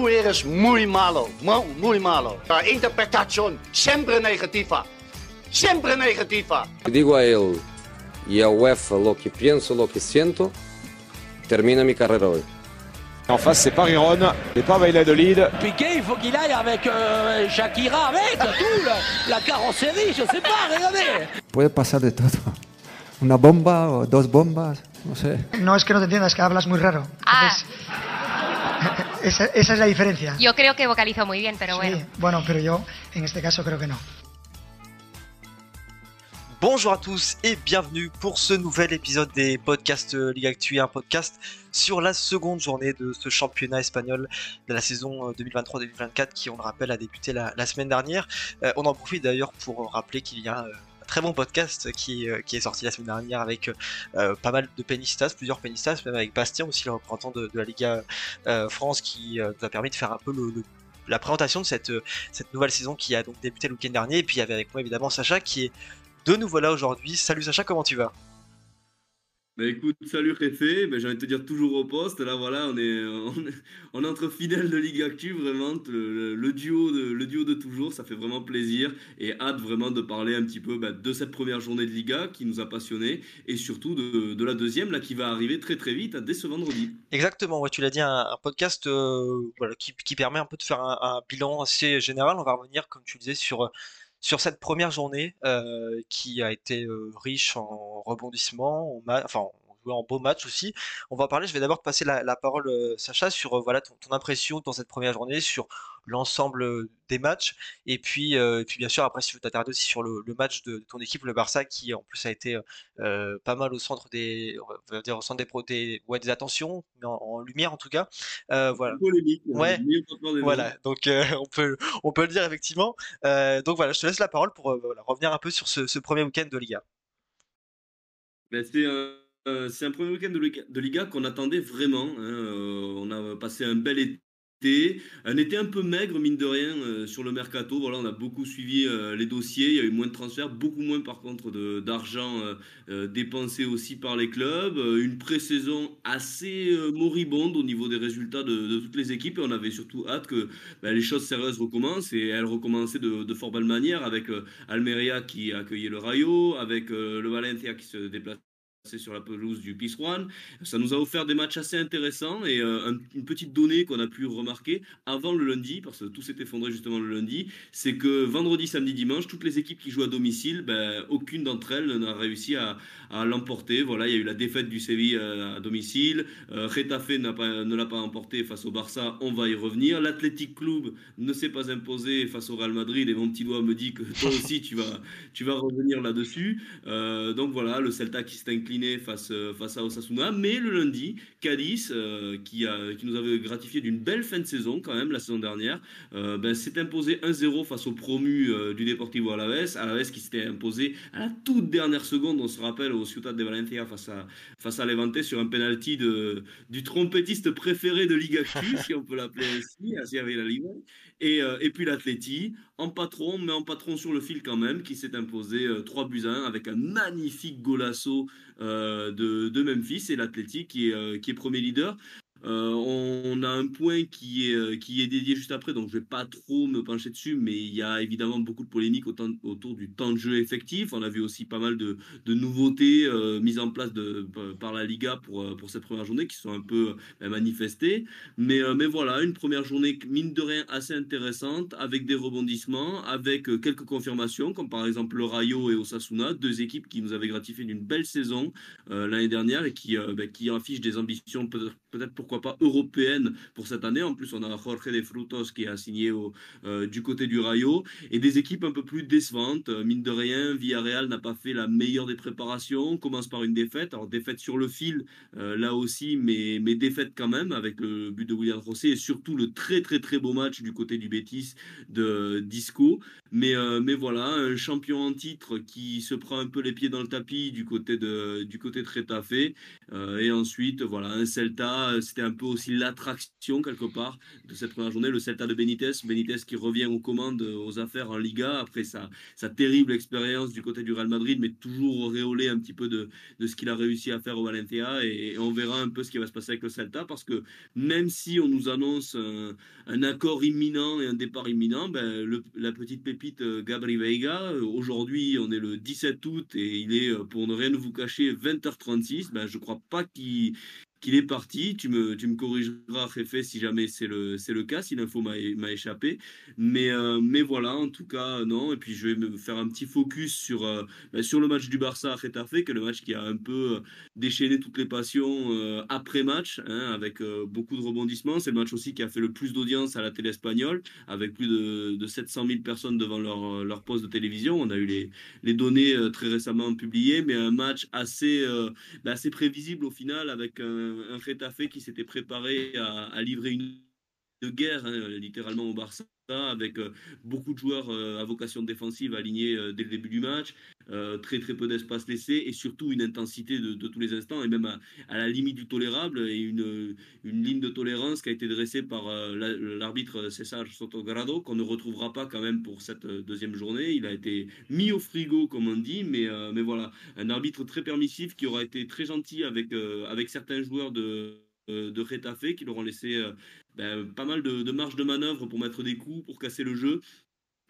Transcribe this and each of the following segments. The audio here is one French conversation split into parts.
tú eres muy malo, muy malo. La interpretación siempre negativa, siempre negativa. Digo a él y a UEFA lo que pienso, lo que siento, termina mi carrera hoy. En face, c'est pas Riron, et pas Valladolid. Piqué, il faut qu'il aille avec euh, Shakira, avec tout, la, la carrosserie, je sais pas, regardez. Puede pasar de todo. Una bomba o dos bombas, no sé. No es que no te entiendas, que hablas muy raro. Ah. Entonces, esa, esa es la diferencia. Yo creo que vocalizo muy bien, pero Sí, bueno. bueno, pero yo en este caso creo que no. Bonjour à tous et bienvenue pour ce nouvel épisode des podcasts euh, Ligue Actu, un podcast sur la seconde journée de ce championnat espagnol de la saison euh, 2023-2024 qui, on le rappelle, a débuté la, la semaine dernière. Euh, on en profite d'ailleurs pour rappeler qu'il y a euh, très bon podcast qui, euh, qui est sorti la semaine dernière avec euh, pas mal de penistas, plusieurs penistas, même avec Bastien aussi, le représentant de, la Liga euh, France qui euh, nous a permis de faire un peu la présentation de cette, euh, cette nouvelle saison qui a donc débuté le week-end dernier. Et puis il y avait avec moi évidemment Sacha qui est de nouveau là aujourd'hui. Salut Sacha, comment tu vas? Bah écoute, salut Réfé, bah, j'ai envie de te dire toujours au poste. Là voilà, on est, on entre fidèles de Ligue Actu, vraiment, le, duo de, toujours, ça fait vraiment plaisir et hâte vraiment de parler un petit peu bah, de cette première journée de Liga qui nous a passionnés et surtout de, la deuxième là qui va arriver très très vite dès ce vendredi. Exactement, tu l'as dit, un, podcast euh, qui permet un peu de faire un, un bilan assez général. On va revenir, comme tu le disais, sur, sur cette première journée euh, qui a été euh, riche en rebondissements, en ma- enfin on jouait en beaux matchs aussi. On va en parler, je vais d'abord te passer la, la parole, euh, Sacha, sur euh, voilà, ton, ton impression dans cette première journée, sur l'ensemble euh, des matchs, et puis, euh, et puis bien sûr, après, si tu veux t'attarder aussi sur le, le match de, de ton équipe, le Barça, qui en plus a été euh, pas mal au centre des, on va dire au centre des, pro- des, ouais, des attentions, mais en, en lumière en tout cas. Euh, voilà. Ouais. mots. Voilà, donc on peut on peut le dire effectivement. Donc voilà, je te laisse la parole pour voilà, revenir un peu sur ce, ce premier week-end de Liga. Ben, c'est un, euh, c'est un premier week-end de Liga, qu'on attendait vraiment. hein. Euh, on a passé un bel été, un été un peu maigre mine de rien euh, sur le mercato. On a beaucoup suivi les dossiers. Il y a eu moins de transferts, beaucoup moins par contre d'argent dépensé aussi par les clubs. Une pré-saison assez moribonde au niveau des résultats de, toutes les équipes. On avait surtout hâte que ben, les choses sérieuses recommencent et elles recommençaient de, de fort belle manière avec Almeria qui accueillait le Rayo, avec le Valencia qui se déplaçait sur la pelouse du Pizjuan. Ça nous a offert des matchs assez intéressants et euh, un- une petite donnée qu'on a pu remarquer avant le lundi, parce que tout s'est effondré justement le lundi, c'est que vendredi, samedi, dimanche, toutes les équipes qui jouent à domicile, ben, aucune d'entre elles n'a réussi à, l'emporter. Voilà, il y a eu la défaite du Séville euh, à domicile, euh, Getafe n'a pas, ne l'a pas emporté face au Barça, on va y revenir. L'Athletic Club ne s'est pas imposé face au Real Madrid et mon petit doigt me dit que toi aussi tu vas, tu vas revenir là-dessus. Euh, donc voilà, le Celta qui s'est incliné face, euh, face à Osasuna. Mais le lundi, Cadiz, euh, qui, a, qui nous avait gratifié d'une belle fin de saison quand même la saison dernière, euh, ben, s'est imposé 1-0 face au promu euh, du Deportivo Alaves. Alaves qui s'était imposé à la toute dernière seconde, on se rappelle, au Ciutat de Valencia face à, face à Levante sur un penalty de, du trompettiste préféré de Liga Actu, si on peut l'appeler ainsi, avec la Liga. Et, et puis l'Atleti, en patron, mais en patron sur le fil quand même, qui s'est imposé euh, 3 buts à 1 avec un magnifique golasso de, de Memphis et l'Atleti qui, est, euh, qui est premier leader. Euh, on a un point qui est, euh, qui est dédié juste après, donc je vais pas trop me pencher dessus, mais il y a évidemment beaucoup de polémiques autour du temps de jeu effectif. On a vu aussi pas mal de, nouveautés euh, mises en place par la Liga pour, pour cette première journée qui sont un peu manifestées. Mais, mais voilà, une première journée, mine de rien, assez intéressante, avec des rebondissements, avec quelques confirmations, comme par exemple le Rayo et Osasuna, deux équipes qui nous avaient gratifié d'une belle saison l'année dernière et qui, ben, qui affichent des ambitions peut- peut-être pourquoi pas européennes pour cette année. En plus, on a Jorge de Frutos qui a signé au, euh, du côté du Rayo et des équipes un peu plus décevantes. Euh, mine de rien, Villarreal n'a pas fait la meilleure des préparations. On commence par une défaite. Alors, défaite sur le fil, euh, là aussi, mais, mais défaite quand même avec le but de William José et surtout le très très très beau match du côté du Betis de Disco. Mais, mais voilà, un champion en titre qui se prend un peu les pieds dans le tapis du côté de, du côté de Retafe. Et ensuite, voilà, un Celta, c'était un peu aussi l'attraction quelque part de cette première journée. Le Celta de Benitez, Benitez qui revient aux commandes, aux affaires en Liga après sa, sa terrible expérience du côté du Real Madrid, mais toujours auréolé un petit peu de, de ce qu'il a réussi à faire au Valencia. Et, on verra un peu ce qui va se passer avec le Celta parce que même si on nous annonce un, un accord imminent et un départ imminent, ben, la petite pépite euh, Gabri Veiga, euh, aujourd'hui on est le 17 août et il est, euh, pour ne rien vous cacher, 20h36. Ben, je crois pas qu'il qu'il est parti. Tu me, tu me corrigeras, Réfé, si jamais c'est le, le cas, si l'info m'a, échappé. Mais, euh, mais voilà, en tout cas, non. Et puis, je vais me faire un petit focus sur, euh, ben, sur le match du Barça à Retafe, qui est le match qui a un peu euh, déchaîné toutes les passions après-match, hein, avec beaucoup de rebondissements. C'est le match aussi qui a fait le plus d'audience à la télé espagnole, avec plus de, de 700 000 personnes devant leur, leur poste de télévision. On a eu les, les données très récemment publiées, mais un match assez, ben, assez prévisible au final, avec un un, un qui s'était préparé à, livrer une guerre, hein, littéralement au Barça, avec euh, beaucoup de joueurs euh, à vocation défensive alignés euh, dès le début du match, très très peu d'espace laissé et surtout une intensité de, tous les instants et même à, la limite du tolérable et une, une, ligne de tolérance qui a été dressée par l'arbitre César Sotogrado qu'on ne retrouvera pas quand même pour cette deuxième journée. Il a été mis au frigo comme on dit, mais, mais voilà, un arbitre très permissif qui aura été très gentil avec, avec certains joueurs de de Retafe qui leur ont laissé ben, pas mal de, marge de manœuvre pour mettre des coups, pour casser le jeu.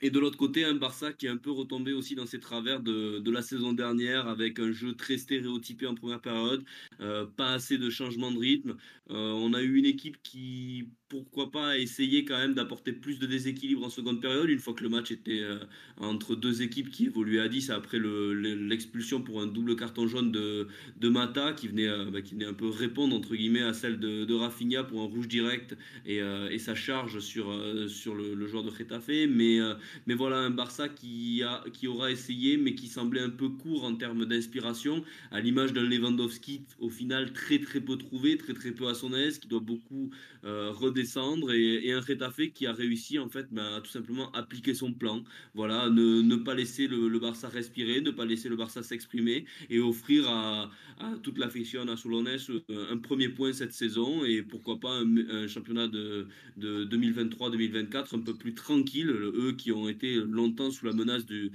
Et de l'autre côté, un Barça qui est un peu retombé aussi dans ses travers de, de la saison dernière, avec un jeu très stéréotypé en première période, euh, pas assez de changement de rythme. Euh, on a eu une équipe qui, pourquoi pas, a essayé quand même d'apporter plus de déséquilibre en seconde période, une fois que le match était euh, entre deux équipes qui évoluaient à 10 après l'expulsion pour un double carton jaune de, de Mata, qui venait, bah, qui venait un peu répondre, entre guillemets, à celle de, de Rafinha pour un rouge direct et, et sa charge sur, sur le, le, joueur de Getafe. Mais mais voilà, un Barça qui, a, qui aura essayé, mais qui semblait un peu court en termes d'inspiration, à l'image d'un Lewandowski au final très très peu trouvé, très très peu à son aise, qui doit beaucoup euh, redescendre, et, un Retafe qui a réussi en fait ben, à tout simplement appliquer son plan. Voilà, ne, pas laisser le, Barça respirer, ne pas laisser le Barça s'exprimer, et offrir à, à toute l'affection à Solones un premier point cette saison, et pourquoi pas un, championnat de, de 2023-2024 un peu plus tranquille, eux qui ont été longtemps sous la menace de,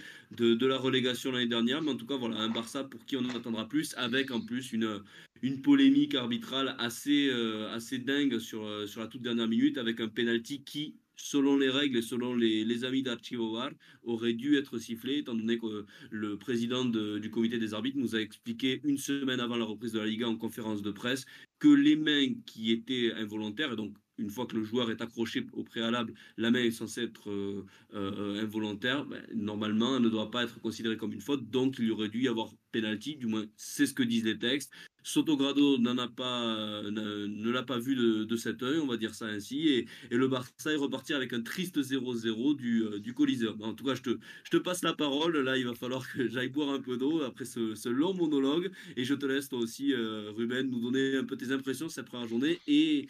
la relégation l'année dernière. Mais en tout cas, voilà, un Barça pour qui on en attendra plus, avec en plus une, une polémique arbitrale assez, euh, assez dingue sur, euh, sur la toute dernière minute, avec un penalty qui, selon les règles et selon les, les amis d'Archivovar, aurait dû être sifflé, étant donné que le président du comité des arbitres nous a expliqué une semaine avant la reprise de la Liga en conférence de presse que les mains qui étaient involontaires, et donc une fois que le joueur est accroché au préalable, la main est censée être euh, euh, involontaire, ben, normalement, elle ne doit pas être considérée comme une faute, donc il y aurait dû y avoir pénalty, du moins c'est ce que disent les textes. Sotogrado n'en a pas, ne l'a pas vu de, cet œil, on va dire ça ainsi, et, le Barça est reparti avec un triste 0-0 du, euh, du Coliseum. En tout cas, je te, je te passe la parole, là il va falloir que j'aille boire un peu d'eau après ce, long monologue, et je te laisse toi aussi, Ruben, nous donner un peu tes impressions cette première journée et,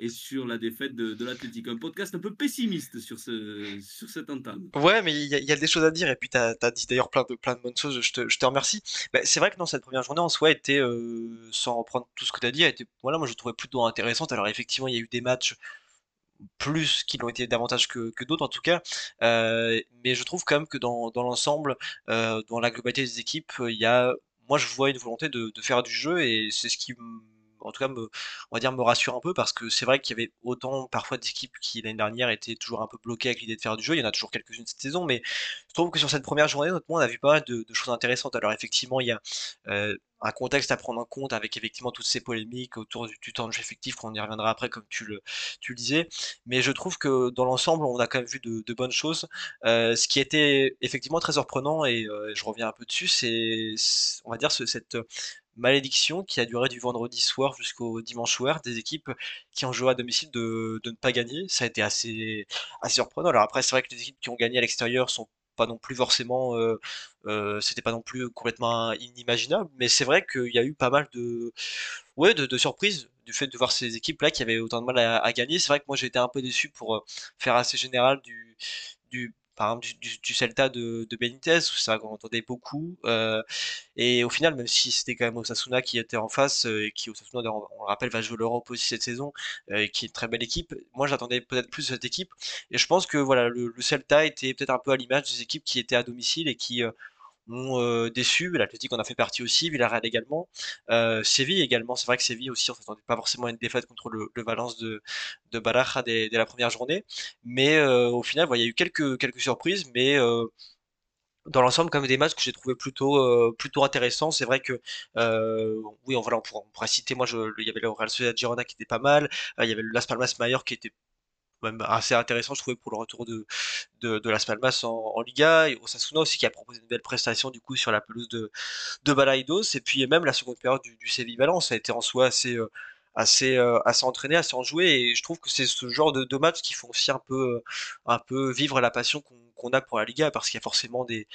et sur la défaite de, de l'Athletic. Un podcast un peu pessimiste sur, ce, sur cette entame. Ouais, mais il y, y, a des choses à dire, et puis tu as, dit d'ailleurs plein de, plein de bonnes choses, je te, je te remercie. Bah, c'est vrai que dans cette première journée, en soi, était, euh, sans reprendre tout ce que tu as dit, était, voilà, moi je trouvais plutôt intéressante. Alors effectivement, il y a eu des matchs plus qui l'ont été davantage que, que d'autres en tout cas. Euh, mais je trouve quand même que dans, dans l'ensemble, euh, dans la globalité des équipes, il y a, moi je vois une volonté de, de faire du jeu et c'est ce qui en tout cas, on va dire, me rassure un peu parce que c'est vrai qu'il y avait autant parfois d'équipes qui l'année dernière étaient toujours un peu bloquées avec l'idée de faire du jeu. Il y en a toujours quelques-unes cette saison, mais je trouve que sur cette première journée, notamment, on a vu pas mal de, choses intéressantes. Alors effectivement, il y a euh, un contexte à prendre en compte avec effectivement toutes ces polémiques autour du, temps de jeu effectif, qu'on y reviendra après comme tu le, disais. Mais je trouve que dans l'ensemble, on a quand même vu de, bonnes choses. Euh, ce qui était effectivement très surprenant, et euh, je reviens un peu dessus, c'est, on va dire, ce, cette malédiction qui a duré du vendredi soir jusqu'au dimanche soir, des équipes qui ont joué à domicile de, ne pas gagner. Ça a été assez, assez surprenant. Alors après, c'est vrai que les équipes qui ont gagné à l'extérieur sont pas non plus forcément, euh, euh, c'était pas non plus complètement inimaginable, mais c'est vrai qu'il y a eu pas mal de, ouais, de, de surprises du fait de voir ces équipes-là qui avaient autant de mal à, à gagner. C'est vrai que moi j'ai été un peu déçu pour euh, faire assez général du, du par exemple du, du, Celta de, de, Benitez, où ça qu'on entendait beaucoup. Euh, et au final, même si c'était quand même Osasuna qui était en face, euh, et qui Osasuna, on, le rappelle, va jouer l'Europe aussi cette saison, euh, et qui est une très belle équipe, moi j'attendais peut-être plus de cette équipe. Et je pense que voilà, le, le Celta était peut-être un peu à l'image des équipes qui étaient à domicile et qui m'ont euh, déçu. L'Atlético en a fait partie aussi, Villarreal également, euh, Séville également. C'est vrai que Séville aussi, on s'attendait pas forcément à une défaite contre le, le Valence de, de Baraja dès, la première journée. Mais euh, au final, il y a eu quelques, quelques surprises, mais euh, dans l'ensemble, comme des matchs que j'ai trouvé plutôt plutôt intéressants. C'est vrai que oui, on, voilà, on, pourrait citer. Moi, il y avait le Real Sociedad Girona qui était pas mal. il y avait le Las Palmas Mayor qui était même assez intéressant, je trouvais, pour le retour de, de, de Las Palmas en, en, Liga. Et Osasuna aussi qui a proposé une belle prestation du coup sur la pelouse de, de Balaidos. Et puis même la seconde période du, du Séville Valence a été en soi assez, euh, assez, euh, assez entraîné, assez enjoué. Et je trouve que c'est ce genre de, de match qui font aussi un peu, un peu vivre la passion qu'on qu'on a pour la Liga parce qu'il y a forcément des,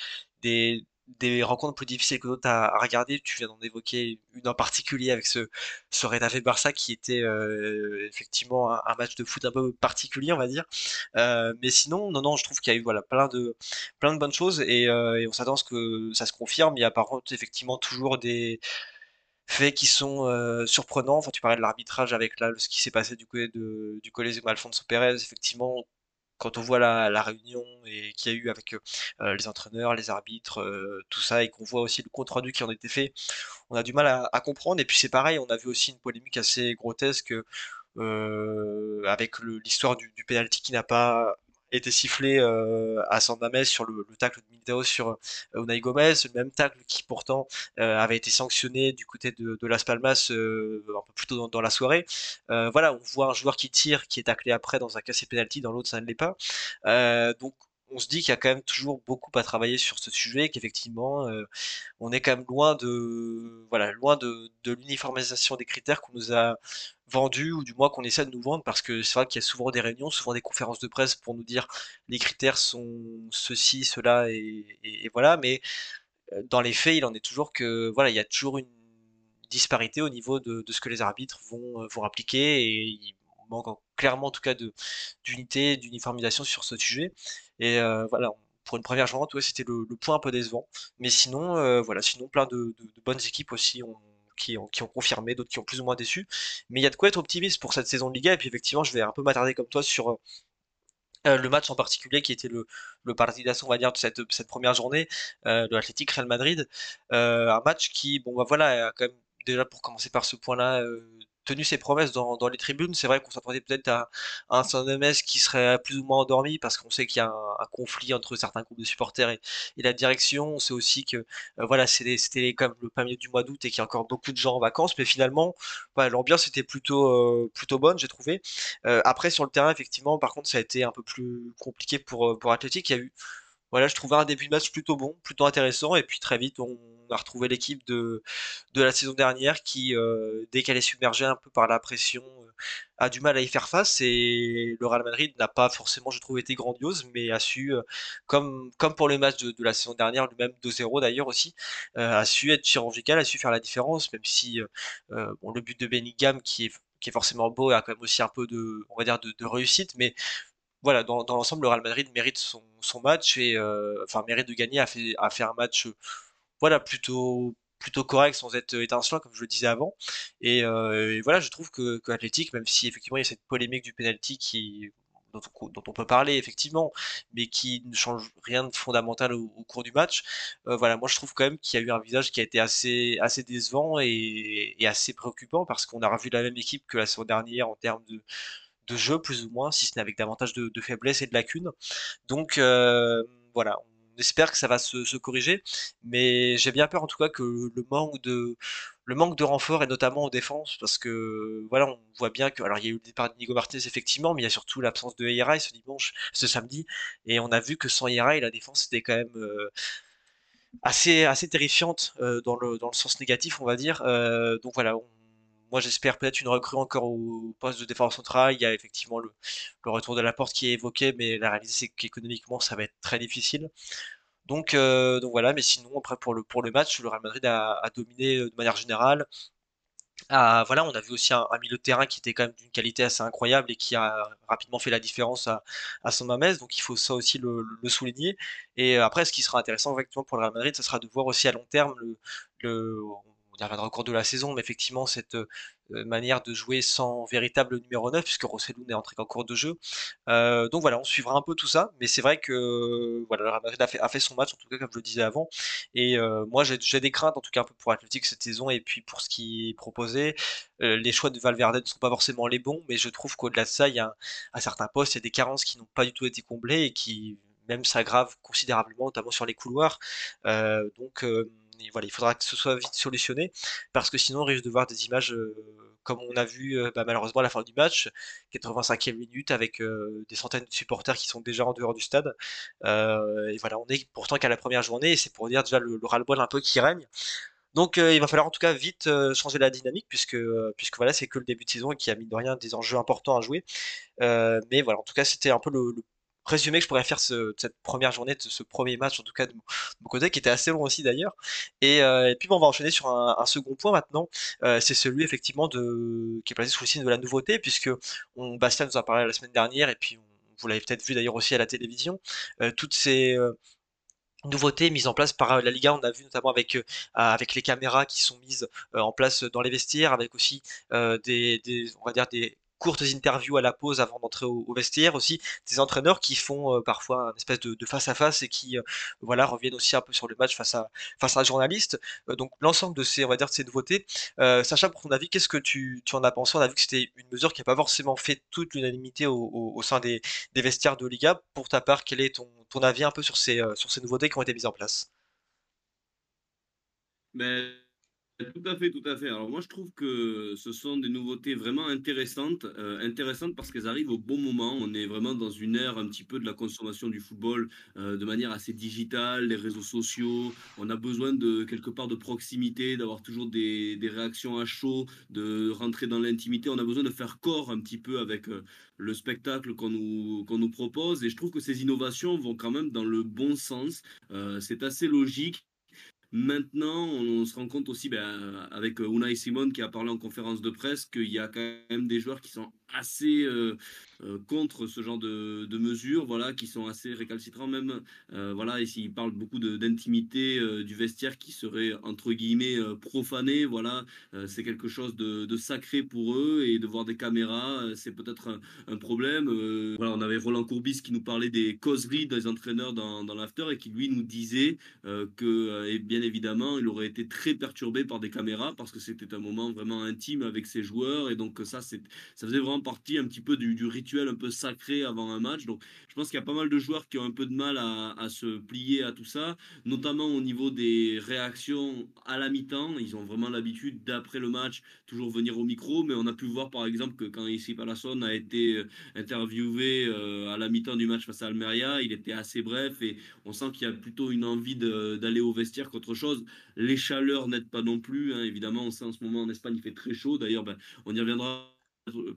des, des rencontres plus difficiles que d'autres à, regarder. Tu viens d'en évoquer une en particulier avec ce, ce Retafe Barça qui était euh, effectivement un, match de foot un peu particulier, on va dire. Euh, mais sinon, non, non, je trouve qu'il y a eu voilà plein de plein de bonnes choses et, euh, et on s'attend à ce que ça se confirme. Il y a par contre effectivement toujours des faits qui sont surprenants. Enfin, tu parlais de l'arbitrage avec là, ce qui s'est passé du côté de, du Coliseo Alfonso Pérez. Effectivement, quand on voit la, réunion et qu'il y a eu avec euh, les entraîneurs, les arbitres, euh, tout ça, et qu'on voit aussi le compte rendu qui en était fait, on a du mal à, à comprendre. Et puis c'est pareil, on a vu aussi une polémique assez grotesque euh, avec l'histoire du, du penalty qui n'a pas été sifflé euh, à San Mamés sur le, le, tacle de Militao sur euh, Unai Gomez, le même tacle qui pourtant euh, avait été sanctionné du côté de, de Las Palmas euh, un peu plus tôt dans, la soirée. Voilà, on voit un joueur qui tire, qui est taclé après dans un cas c'est penalty, dans l'autre ça ne l'est pas. Donc on se dit qu'il y a quand même toujours beaucoup à travailler sur ce sujet, qu'effectivement, euh, on est quand même loin de, voilà, loin de, de l'uniformisation des critères qu'on nous a vendus, ou du moins qu'on essaie de nous vendre, parce que c'est vrai qu'il y a souvent des réunions, souvent des conférences de presse pour nous dire les critères sont ceci, cela, et, et, et voilà, mais euh, dans les faits, il en est toujours que, voilà, il y a toujours une disparité au niveau de, de ce que les arbitres vont, vont appliquer, et il manque clairement en tout cas d'unité, d'uniformisation sur ce sujet. Et euh, voilà, pour une première journée, c'était le, point un peu décevant. Mais sinon, euh, voilà, sinon plein de, bonnes équipes aussi ont, qui, ont, confirmé, d'autres qui ont plus ou moins déçu. Mais il y a de quoi être optimiste pour cette saison de Liga. Et puis effectivement, je vais un peu m'attarder comme toi sur euh, le match en particulier qui était le, le partidazo on va dire de cette, première journée de l'Athletic Real Madrid un match qui bon bah voilà quand même déjà pour commencer par ce point là euh, tenu ses promesses dans, les tribunes. C'est vrai qu'on s'attendait peut-être à, un San qui serait plus ou moins endormi parce qu'on sait qu'il y a un, conflit entre certains groupes de supporters et, la direction. On sait aussi que euh, voilà, c'était le premier du mois d'août et qu'il y a encore beaucoup de gens en vacances, mais finalement, voilà, l'ambiance était plutôt euh, plutôt bonne, j'ai trouvé. Euh, après sur le terrain, effectivement, par contre, ça a été un peu plus compliqué pour pour Athletic. Il y a eu voilà, je trouvais un début de match plutôt bon, plutôt intéressant, et puis très vite on a retrouvé l'équipe de, de la saison dernière qui, euh, dès qu'elle est submergée un peu par la pression, euh, a du mal à y faire face, et le Real Madrid n'a pas forcément, je trouve, été grandiose, mais a su, euh, comme, comme pour les matchs de, de la saison dernière, le même 2-0 d'ailleurs aussi, a su être chirurgical, a su faire la différence, même si bon, le but de Benigam qui est qui est forcément beau a quand même aussi un peu de on va dire de, de réussite. Mais voilà, dans, l'ensemble, le Real Madrid mérite son, match et euh, enfin mérite de gagner, a fait un match voilà plutôt correct sans être étincelant comme je le disais avant. Et, euh, voilà, je trouve que, même si effectivement il y a cette polémique du penalty qui dont on, peut parler effectivement, mais qui ne change rien de fondamental au, cours du match. Euh, voilà, moi je trouve quand même qu'il y a eu un visage qui a été assez assez décevant et, et assez préoccupant parce qu'on a revu la même équipe que la saison dernière en termes de de jeu plus ou moins, si ce n'est avec davantage de, faiblesses et de lacunes. Donc euh, voilà, on espère que ça va se, corriger, mais j'ai bien peur en tout cas que le manque de le manque de renfort et notamment en défense parce que voilà on voit bien que alors il y a eu le départ de Nico Martinez effectivement mais il y a surtout l'absence de Hierai ce dimanche ce samedi. Et on a vu que sans Hierai la défense était quand même euh, assez assez terrifiante euh, dans le dans le sens négatif on va dire. Donc voilà on, moi, j'espère peut-être une recrue encore au poste de défense centrale. Il y a effectivement le, retour de la porte qui est évoqué, mais la réalité, c'est qu'économiquement, ça va être très difficile. Donc, euh, donc voilà, mais sinon, après, pour le, pour le match, le Real Madrid a, dominé de manière générale, Ah, voilà, on a vu aussi un, milieu de terrain qui était quand même d'une qualité assez incroyable et qui a rapidement fait la différence à, à son Mamez, donc il faut ça aussi le, le souligner. Et euh, après, ce qui sera intéressant effectivement pour le Real Madrid, ce sera de voir aussi à long terme le, le on y reviendra au cours de la saison, mais effectivement cette euh, manière de jouer sans véritable numéro 9, puisque Rossellou n'est entré qu'en cours de jeu. Euh, donc voilà, on suivra un peu tout ça, mais c'est vrai que voilà, le Real a fait, son match, en tout cas comme je le disais avant, et euh, moi j'ai des craintes en tout cas un peu pour Athletic cette saison, et puis pour ce qui est proposé. Les choix de Valverde ne sont pas forcément les bons, mais je trouve qu'au-delà de ça, il y a à certains postes, il y a des carences qui n'ont pas du tout été comblées et qui même s'aggravent considérablement, notamment sur les couloirs. Donc il faudra que ce soit vite solutionné, parce que sinon on risque de voir des images euh, comme on a vu euh, bah, malheureusement à la fin du match, 85e minute, avec euh, des centaines de supporters qui sont déjà en dehors du stade. Et voilà, on est pourtant qu'à la première journée, et c'est pour dire déjà le, le ras-le-bol un peu qui règne. Donc il va falloir en tout cas vite changer la dynamique puisque puisque voilà c'est que le début de saison et qu'il y a mine de rien des enjeux importants à jouer. Mais voilà en tout cas c'était un peu le résumé que je pourrais faire cette première journée, de ce premier match en tout cas de mon, côté qui était assez long aussi d'ailleurs. Et, euh, puis bon, on va enchaîner sur un, second point maintenant. Euh, c'est celui effectivement de qui est placé sous le signe de la nouveauté puisque on, Bastien nous en parlé la semaine dernière et puis on, vous l'avez peut-être vu d'ailleurs aussi à la télévision. Euh, toutes ces nouveautés mises en place par la Liga. On a vu notamment avec avec les caméras qui sont mises en place dans les vestiaires, avec aussi des on va dire des courtes interviews à la pause avant d'entrer au, vestiaire aussi des entraîneurs qui font euh, parfois un espèce de, face à face et qui euh, voilà reviennent aussi un peu sur le match face à face à un journaliste. Euh, donc l'ensemble de ces on va dire de ces nouveautés. Sacha pour ton avis qu'est-ce que tu, tu en as pensé? On a vu que c'était une mesure qui n'a pas forcément fait toute l'unanimité au, au, au sein des, des vestiaires de Liga. Pour ta part quel est ton, ton avis un peu sur ces sur ces nouveautés qui ont été mises en place? Ben, tout à fait, tout à fait. Alors moi, je trouve que ce sont des nouveautés vraiment intéressantes, euh, intéressantes parce qu'elles arrivent au bon moment. On est vraiment dans une ère un petit peu de la consommation du football euh, de manière assez digitale, les réseaux sociaux. On a besoin de quelque part de proximité, d'avoir toujours des, réactions à chaud, de rentrer dans l'intimité. On a besoin de faire corps un petit peu avec euh, le spectacle qu'on nous, propose. Et je trouve que ces innovations vont quand même dans le bon sens. C'est assez logique. Maintenant, on, se rend compte aussi, ben, avec Unai Simon qui a parlé en conférence de presse, qu'il y a quand même des joueurs qui sont assez euh, euh, contre ce genre de, de, mesures, voilà, qui sont assez récalcitrants même. Euh, voilà, ici il parle beaucoup d'intimité euh, du vestiaire qui serait entre guillemets euh, profané. Voilà, euh, c'est quelque chose de, de, sacré pour eux et de voir des caméras, euh, c'est peut-être un, problème. Euh, voilà, on avait Roland Courbis qui nous parlait des causeries des entraîneurs dans, dans l'after et qui lui nous disait que, et bien évidemment, il aurait été très perturbé par des caméras parce que c'était un moment vraiment intime avec ses joueurs et donc ça, ça faisait vraiment partie un petit peu du, du, rituel un peu sacré avant un match. Donc je pense qu'il y a pas mal de joueurs qui ont un peu de mal à, se plier à tout ça, notamment au niveau des réactions à la mi-temps. Ils ont vraiment l'habitude d'après le match toujours venir au micro, mais on a pu voir par exemple que quand ici Palasson a été interviewé euh, à la mi-temps du match face à Almeria, il était assez bref et on sent qu'il y a plutôt une envie d'aller au vestiaire qu'autre chose. Les chaleurs n'aident pas non plus, hein. évidemment on sait en ce moment en Espagne il fait très chaud, d'ailleurs ben, on y reviendra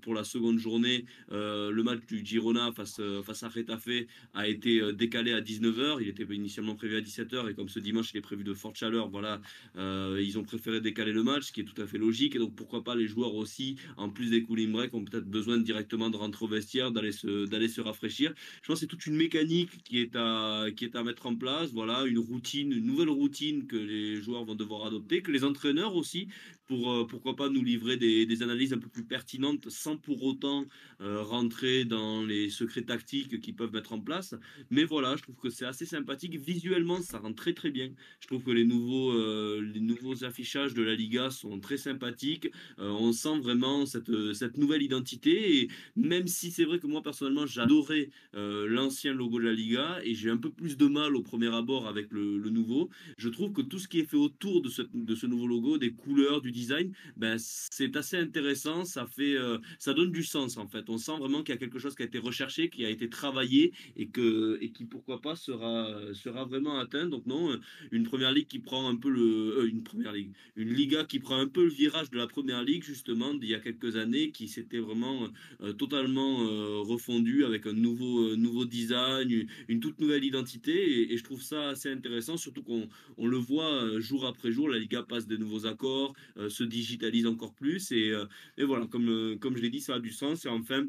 pour la seconde journée, euh, le match du Girona face, face à Retafe a été décalé à 19h. Il était initialement prévu à 17h et comme ce dimanche il est prévu de forte chaleur, voilà, euh, ils ont préféré décaler le match, ce qui est tout à fait logique. Et donc pourquoi pas les joueurs aussi, en plus des cooling breaks, ont peut-être besoin directement de rentrer au vestiaire, d'aller se, se rafraîchir. Je pense que c'est toute une mécanique qui est, à, qui est à mettre en place. Voilà, une routine, une nouvelle routine que les joueurs vont devoir adopter, que les entraîneurs aussi, pour euh, pourquoi pas nous livrer des, analyses un peu plus pertinentes sans pour autant euh, rentrer dans les secrets tactiques qu'ils peuvent mettre en place. Mais voilà, je trouve que c'est assez sympathique. Visuellement, ça rend très très bien. Je trouve que les nouveaux, euh, les nouveaux affichages de la Liga sont très sympathiques. On sent vraiment cette, cette nouvelle identité. Et même si c'est vrai que moi personnellement, j'adorais l'ancien logo de la Liga et j'ai un peu plus de mal au premier abord avec le, le, nouveau, je trouve que tout ce qui est fait autour de ce, de ce nouveau logo, des couleurs, du design, ben, c'est assez intéressant. Ça fait ça donne du sens en fait. On sent vraiment qu'il y a quelque chose qui a été recherché, qui a été travaillé et que et qui pourquoi pas sera sera vraiment atteint. Donc non, une première ligue qui prend un peu le euh, une première ligue. Une Liga qui prend un peu le virage de la première ligue, justement, d'il y a quelques années, qui s'était vraiment euh, totalement euh, refondue avec un nouveau, euh, nouveau design, une, toute nouvelle identité. Et, et je trouve ça assez intéressant, surtout qu'on on le voit euh, jour après jour. La Liga passe de nouveaux accords, euh, se digitalise encore plus. Et, euh, voilà, comme, euh, comme je l'ai dit, ça a du sens. Et enfin,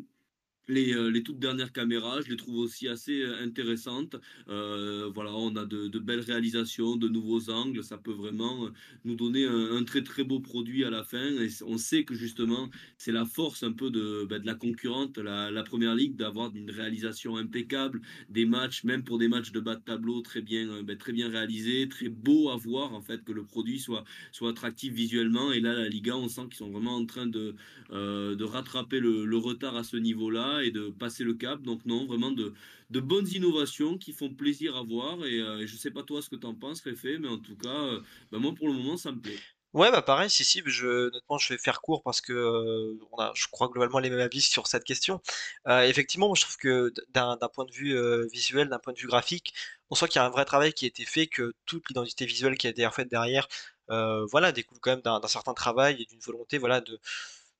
les, euh, les toutes dernières caméras, je les trouve aussi assez euh, intéressantes. Euh, voilà, on a de, belles réalisations, de nouveaux angles. Ça peut vraiment nous donner un, très très beau produit à la fin. Et on sait que justement, c'est la force un peu de, ben, de la concurrente, la, la première ligue, d'avoir une réalisation impeccable, des matchs, même pour des matchs de bas de tableau, très bien, ben, très bien réalisés, très beau à voir en fait, que le produit soit, soit attractif visuellement. Et là, la Liga, on sent qu'ils sont vraiment en train de, de rattraper le retard à ce niveau-là et de passer le cap. Donc non, vraiment de, de bonnes innovations qui font plaisir à voir. Et, euh, et je sais pas toi ce que tu en penses, Réfé, mais en tout cas, euh, ben, moi pour le moment, ça me plaît. Ouais, bah pareil, si, si, je, honnêtement, je vais faire court parce que euh, a, je crois, globalement les mêmes avis sur cette question. Euh, effectivement, moi, je trouve que d'un point de vue visuel, d'un point de vue graphique, on sent qu'il y a un vrai travail qui a été fait, que toute l'identité visuelle qui a été faite derrière, voilà, découle quand même d'un certain travail et d'une volonté, voilà, de,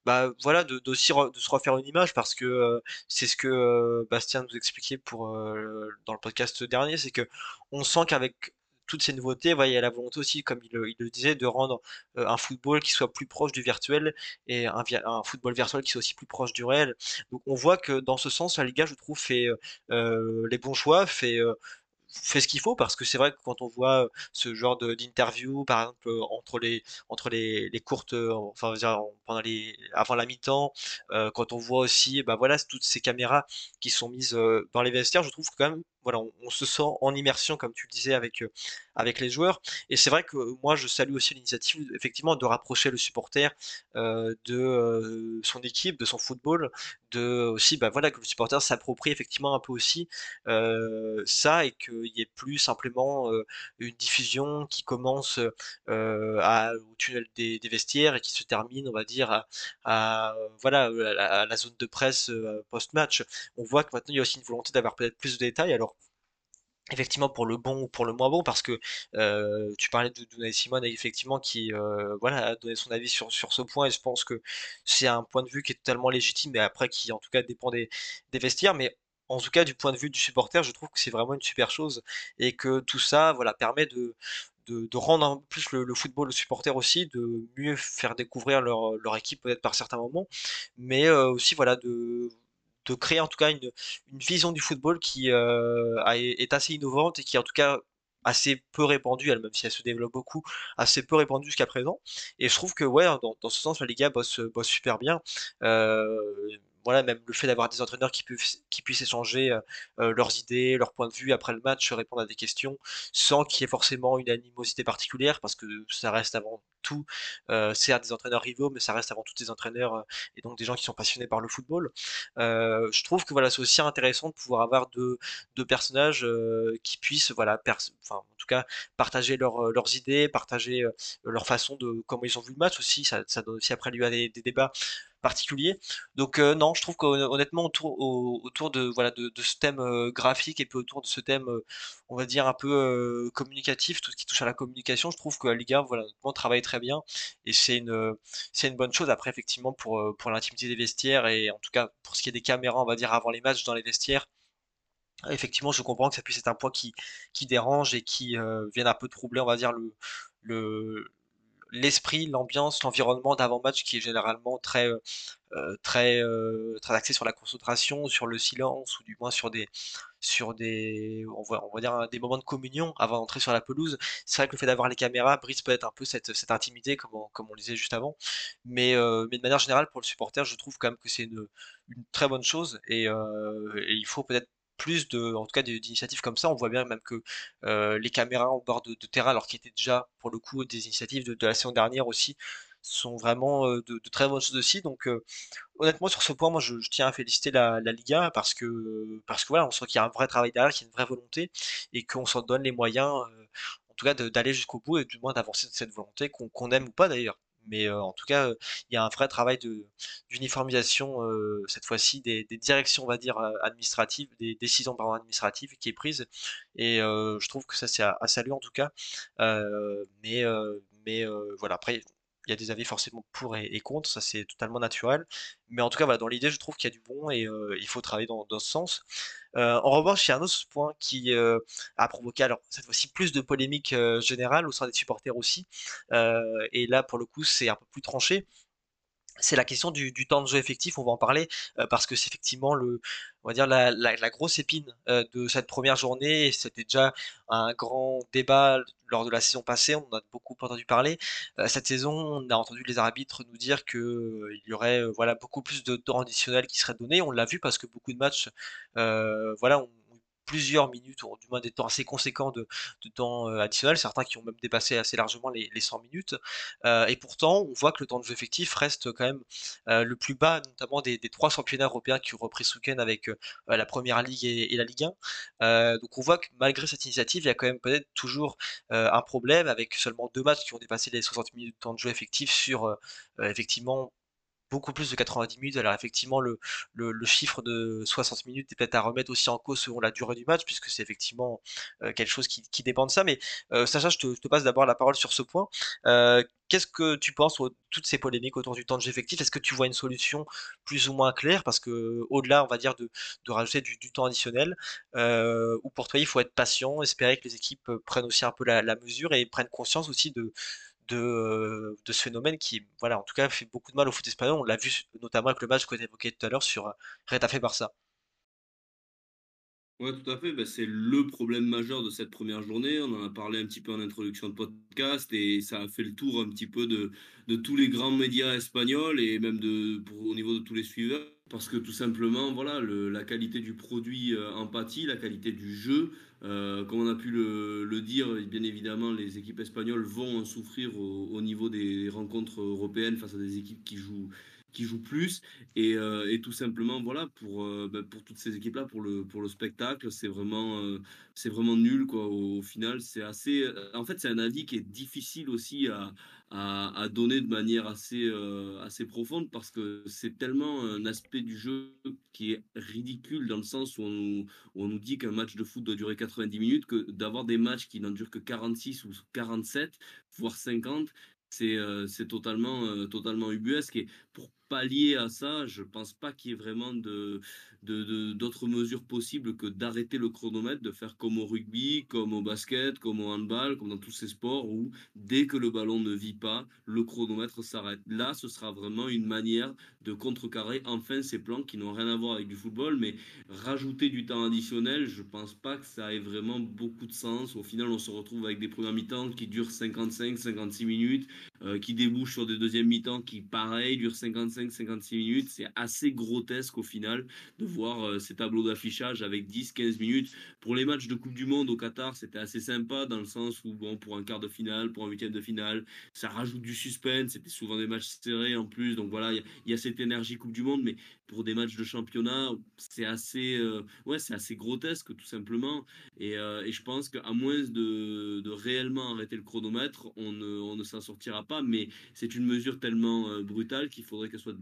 bah, voilà, de, d'aussi re- de se refaire une image parce que euh, c'est ce que euh, Bastien nous expliquait pour, euh, dans le podcast dernier, c'est que on sent qu'avec toutes ces nouveautés, il y a la volonté aussi, comme il, le disait, de rendre un football qui soit plus proche du virtuel et un, un football virtuel qui soit aussi plus proche du réel. Donc on voit que dans ce sens, la Liga, je trouve, fait les bons choix, fait fait ce qu'il faut parce que c'est vrai que quand on voit euh, ce genre d'interview par exemple euh, entre les entre les, les courtes euh, enfin pendant les avant la mi-temps quand on voit aussi bah voilà toutes ces caméras qui sont mises dans les vestiaires je trouve quand même voilà on, se sent en immersion comme tu le disais avec euh, avec les joueurs et c'est vrai que euh, moi je salue aussi l'initiative effectivement de rapprocher le supporter euh, de son équipe de son football de aussi bah voilà que le supporter s'approprie effectivement un peu aussi ça et qu'il y ait plus simplement une diffusion qui commence au tunnel des, vestiaires et qui se termine, on va dire, à, voilà, à la, zone de presse post-match. On voit que maintenant il y a aussi une volonté d'avoir peut-être plus de détails. Effectivement pour le bon ou pour le moins bon parce que euh, tu parlais de Dunay Simon effectivement qui euh, voilà a donné son avis sur, ce point et je pense que c'est un point de vue qui est totalement légitime mais après qui en tout cas dépend des, vestiaires. Mais en tout cas du point de vue du supporter je trouve que c'est vraiment une super chose et que tout ça voilà permet de rendre plus le, football aux supporters aussi, de mieux faire découvrir leur, leur équipe peut-être par certains moments, mais euh, aussi voilà de, de créer en tout cas une, une vision du football qui euh, est assez innovante et qui en tout cas assez peu répandue, elle, même si elle se développe beaucoup, assez peu répandue jusqu'à présent. Et je trouve que ouais, dans, dans ce sens, la Liga bosse, bosse super bien. Euh, voilà, même le fait d'avoir des entraîneurs qui, puissent qui puissent échanger euh, euh, leurs idées, leurs points de vue après le match, répondre à des questions, sans qu'il y ait forcément une animosité particulière, parce que ça reste avant tout, euh, certes des entraîneurs rivaux, mais ça reste avant tout des entraîneurs et donc des gens qui sont passionnés par le football. Je trouve que voilà, c'est aussi intéressant de pouvoir avoir deux, personnages qui puissent, voilà, en tout cas, partager leurs, idées, partager leur façon de comment ils ont vu le match aussi. Ça, donne aussi après lieu à des débats particuliers. Donc euh, non, je trouve qu'honnêtement autour, au- autour de voilà de, ce thème euh, graphique et puis autour de ce thème, euh, on va dire un peu communicatif, tout ce qui touche à la communication, je trouve que Liga voilà travaille très bien et c'est une c'est une bonne chose. Après effectivement pour pour l'intimité des vestiaires et en tout cas pour ce qui est des caméras, on va dire avant les matchs dans les vestiaires. Effectivement, je comprends que ça puisse être un point qui, qui dérange et qui vienne un peu troubler, on va dire, le, le, l'esprit, l'ambiance, l'environnement d'avant-match qui est généralement très, euh, euh, très, euh, très axé sur la concentration, sur le silence, ou du moins sur des, sur des, on on va dire des moments de communion avant d'entrer sur la pelouse. C'est vrai que le fait d'avoir les caméras brise peut-être un peu cette, cette intimité, comme on, comme on le disait juste avant. Mais, mais de manière générale, pour le supporter, je trouve quand même que c'est une, une très bonne chose et il faut peut-être plus de, en tout cas, d'initiatives comme ça. On voit bien même que euh, les caméras en bord de, terrain, alors qui étaient déjà pour le coup des initiatives de, la saison dernière aussi, sont vraiment euh, de, très bonnes choses aussi. Donc euh, honnêtement sur ce point, moi je, tiens à féliciter la, Liga parce que parce que voilà, on sent qu'il y a un vrai travail derrière, qu'il y a une vraie volonté et qu'on s'en donne les moyens, en tout cas d'aller jusqu'au bout et du moins d'avancer de cette volonté qu'on aime ou pas d'ailleurs. Mais en tout cas, il y a un vrai travail d'uniformisation cette fois-ci des, directions, on va dire administratives, des décisions pardon, administratives qui est prise. Et je trouve que ça c'est à, saluer en tout cas. Mais mais voilà, après, il y a des avis forcément pour et, contre, ça c'est totalement naturel. Mais en tout cas, voilà, dans l'idée, je trouve qu'il y a du bon et il faut travailler dans, ce sens. en revanche, il y a un autre point qui a provoqué, alors cette fois-ci, plus de polémique générale au sein des supporters aussi. et là, pour le coup, c'est un peu plus tranché c'est la question du, temps de jeu effectif, on va en parler, euh, parce que c'est effectivement le, on va la, grosse épine euh, de cette première journée. C'était déjà un grand débat lors de la saison passée, on en a beaucoup entendu parler. Euh, cette saison, on a entendu les arbitres nous dire que il y aurait voilà beaucoup plus de temps additionnel qui serait donné. On l'a vu parce que beaucoup de matchs, voilà, plusieurs minutes, ou du moins des temps assez conséquents de, temps euh, additionnel, certains qui ont même dépassé assez largement les, 100 minutes. Euh, et pourtant, on voit que le temps de jeu effectif reste quand même euh, le plus bas, notamment des, trois championnats européens qui ont repris ce week-end avec la Première Ligue et, la Ligue 1. donc on voit que malgré cette initiative, il y a quand même peut-être toujours un problème avec seulement deux matchs qui ont dépassé les 60 minutes de temps de jeu effectif sur effectivement beaucoup plus de 90 minutes. Alors effectivement, le, chiffre de 60 minutes est peut-être à remettre aussi en cause selon la durée du match, puisque c'est effectivement euh, quelque chose qui, dépend de ça. Mais euh, Sacha, je te, passe d'abord la parole sur ce point. Euh, qu'est-ce que tu penses de toutes ces polémiques autour du temps de jeu effectif? Est-ce que tu vois une solution plus ou moins claire? Parce que au-delà, on va dire, de, rajouter du, temps additionnel, ou pour toi, il faut être patient, espérer que les équipes prennent aussi un peu la mesure et prennent conscience aussi de, de, de ce phénomène qui, voilà, en tout cas, fait beaucoup de mal au foot espagnol. On l'a vu notamment avec le match tu évoqué tout à l'heure sur Retafe Barça. Ouais, tout à fait. Ben, c'est le problème majeur de cette première journée. On en a parlé un petit peu en introduction de podcast et ça a fait le tour un petit peu de, de tous les grands médias espagnols et même de, au niveau de tous les suiveurs. Parce que tout simplement, voilà, la qualité du produit euh, empathie, la qualité du jeu, euh, comme on a pu le, le, dire, bien évidemment, les équipes espagnoles vont en souffrir au, au niveau des rencontres européennes face à des équipes qui jouent qui jouent plus. Et, euh, tout simplement voilà pour ben, pour toutes ces équipes là pour le pour le spectacle c'est vraiment c'est vraiment nul quoi au, final. C'est assez en fait c'est un avis qui est difficile aussi à, à, donner de manière assez assez profonde parce que c'est tellement un aspect du jeu qui est ridicule dans le sens où on, où on nous dit qu'un match de foot doit durer 90 minutes que d'avoir des matchs qui n'en durent que 46 ou 47 voire 50 c'est c'est totalement totalement ubuesque. Et pour pallier à ça, je pense pas qu'il y ait vraiment de, d'autres mesures possibles que d'arrêter le chronomètre, de faire comme au rugby, comme au basket, comme au handball, comme dans tous ces sports où dès que le ballon ne vit pas, le chronomètre s'arrête. Là, ce sera vraiment une manière de contrecarrer enfin ces plans qui n'ont rien à voir avec du football, mais rajouter du temps additionnel, je pense pas que ça ait vraiment beaucoup de sens. Au final, on se retrouve avec des premières mi-temps qui durent 55, 56 minutes, euh, qui débouchent sur des deuxièmes mi-temps qui, pareil, durent 55, 56 minutes. C'est assez grotesque au final de voir euh, ces tableaux d'affichage avec 10-15 minutes. Pour les matchs de Coupe du Monde au Qatar, c'était assez sympa dans le sens où, bon, pour un quart de finale, pour un huitième de finale, ça rajoute du suspense. C'était souvent des matchs serrés en plus. Donc voilà, il y, a cette énergie Coupe du Monde, mais pour des matchs de championnat, c'est assez, euh, ouais, c'est assez grotesque tout simplement. Et, euh, et je pense qu'à moins de, réellement arrêter le chronomètre, on ne s'en sortira pas. Mais c'est une mesure tellement brutale qu'il faudrait qu'elle soit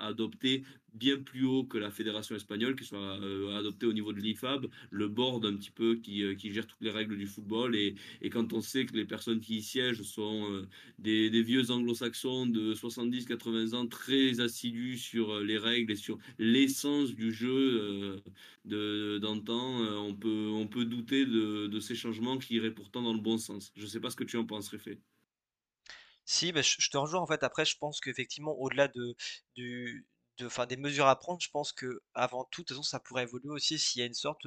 adoptée bien plus haut que la fédération espagnole, qui soit euh, adoptée au niveau de l'IFAB, le board un petit peu qui, euh, qui, gère toutes les règles du football. Et, quand on sait que les personnes qui y siègent sont euh, des, vieux anglo-saxons de 70-80 ans, très assidus sur les règles et sur l'essence du jeu d'antan, on, peut, on peut douter de, ces changements qui iraient pourtant dans le bon sens. Je ne sais pas ce que tu en penses, Réfé. Si, je, je te rejoins en fait. Après, je pense qu'effectivement, au-delà de, du, de, des mesures à prendre, je pense que avant tout, de toute façon, ça pourrait évoluer aussi s'il y a une sorte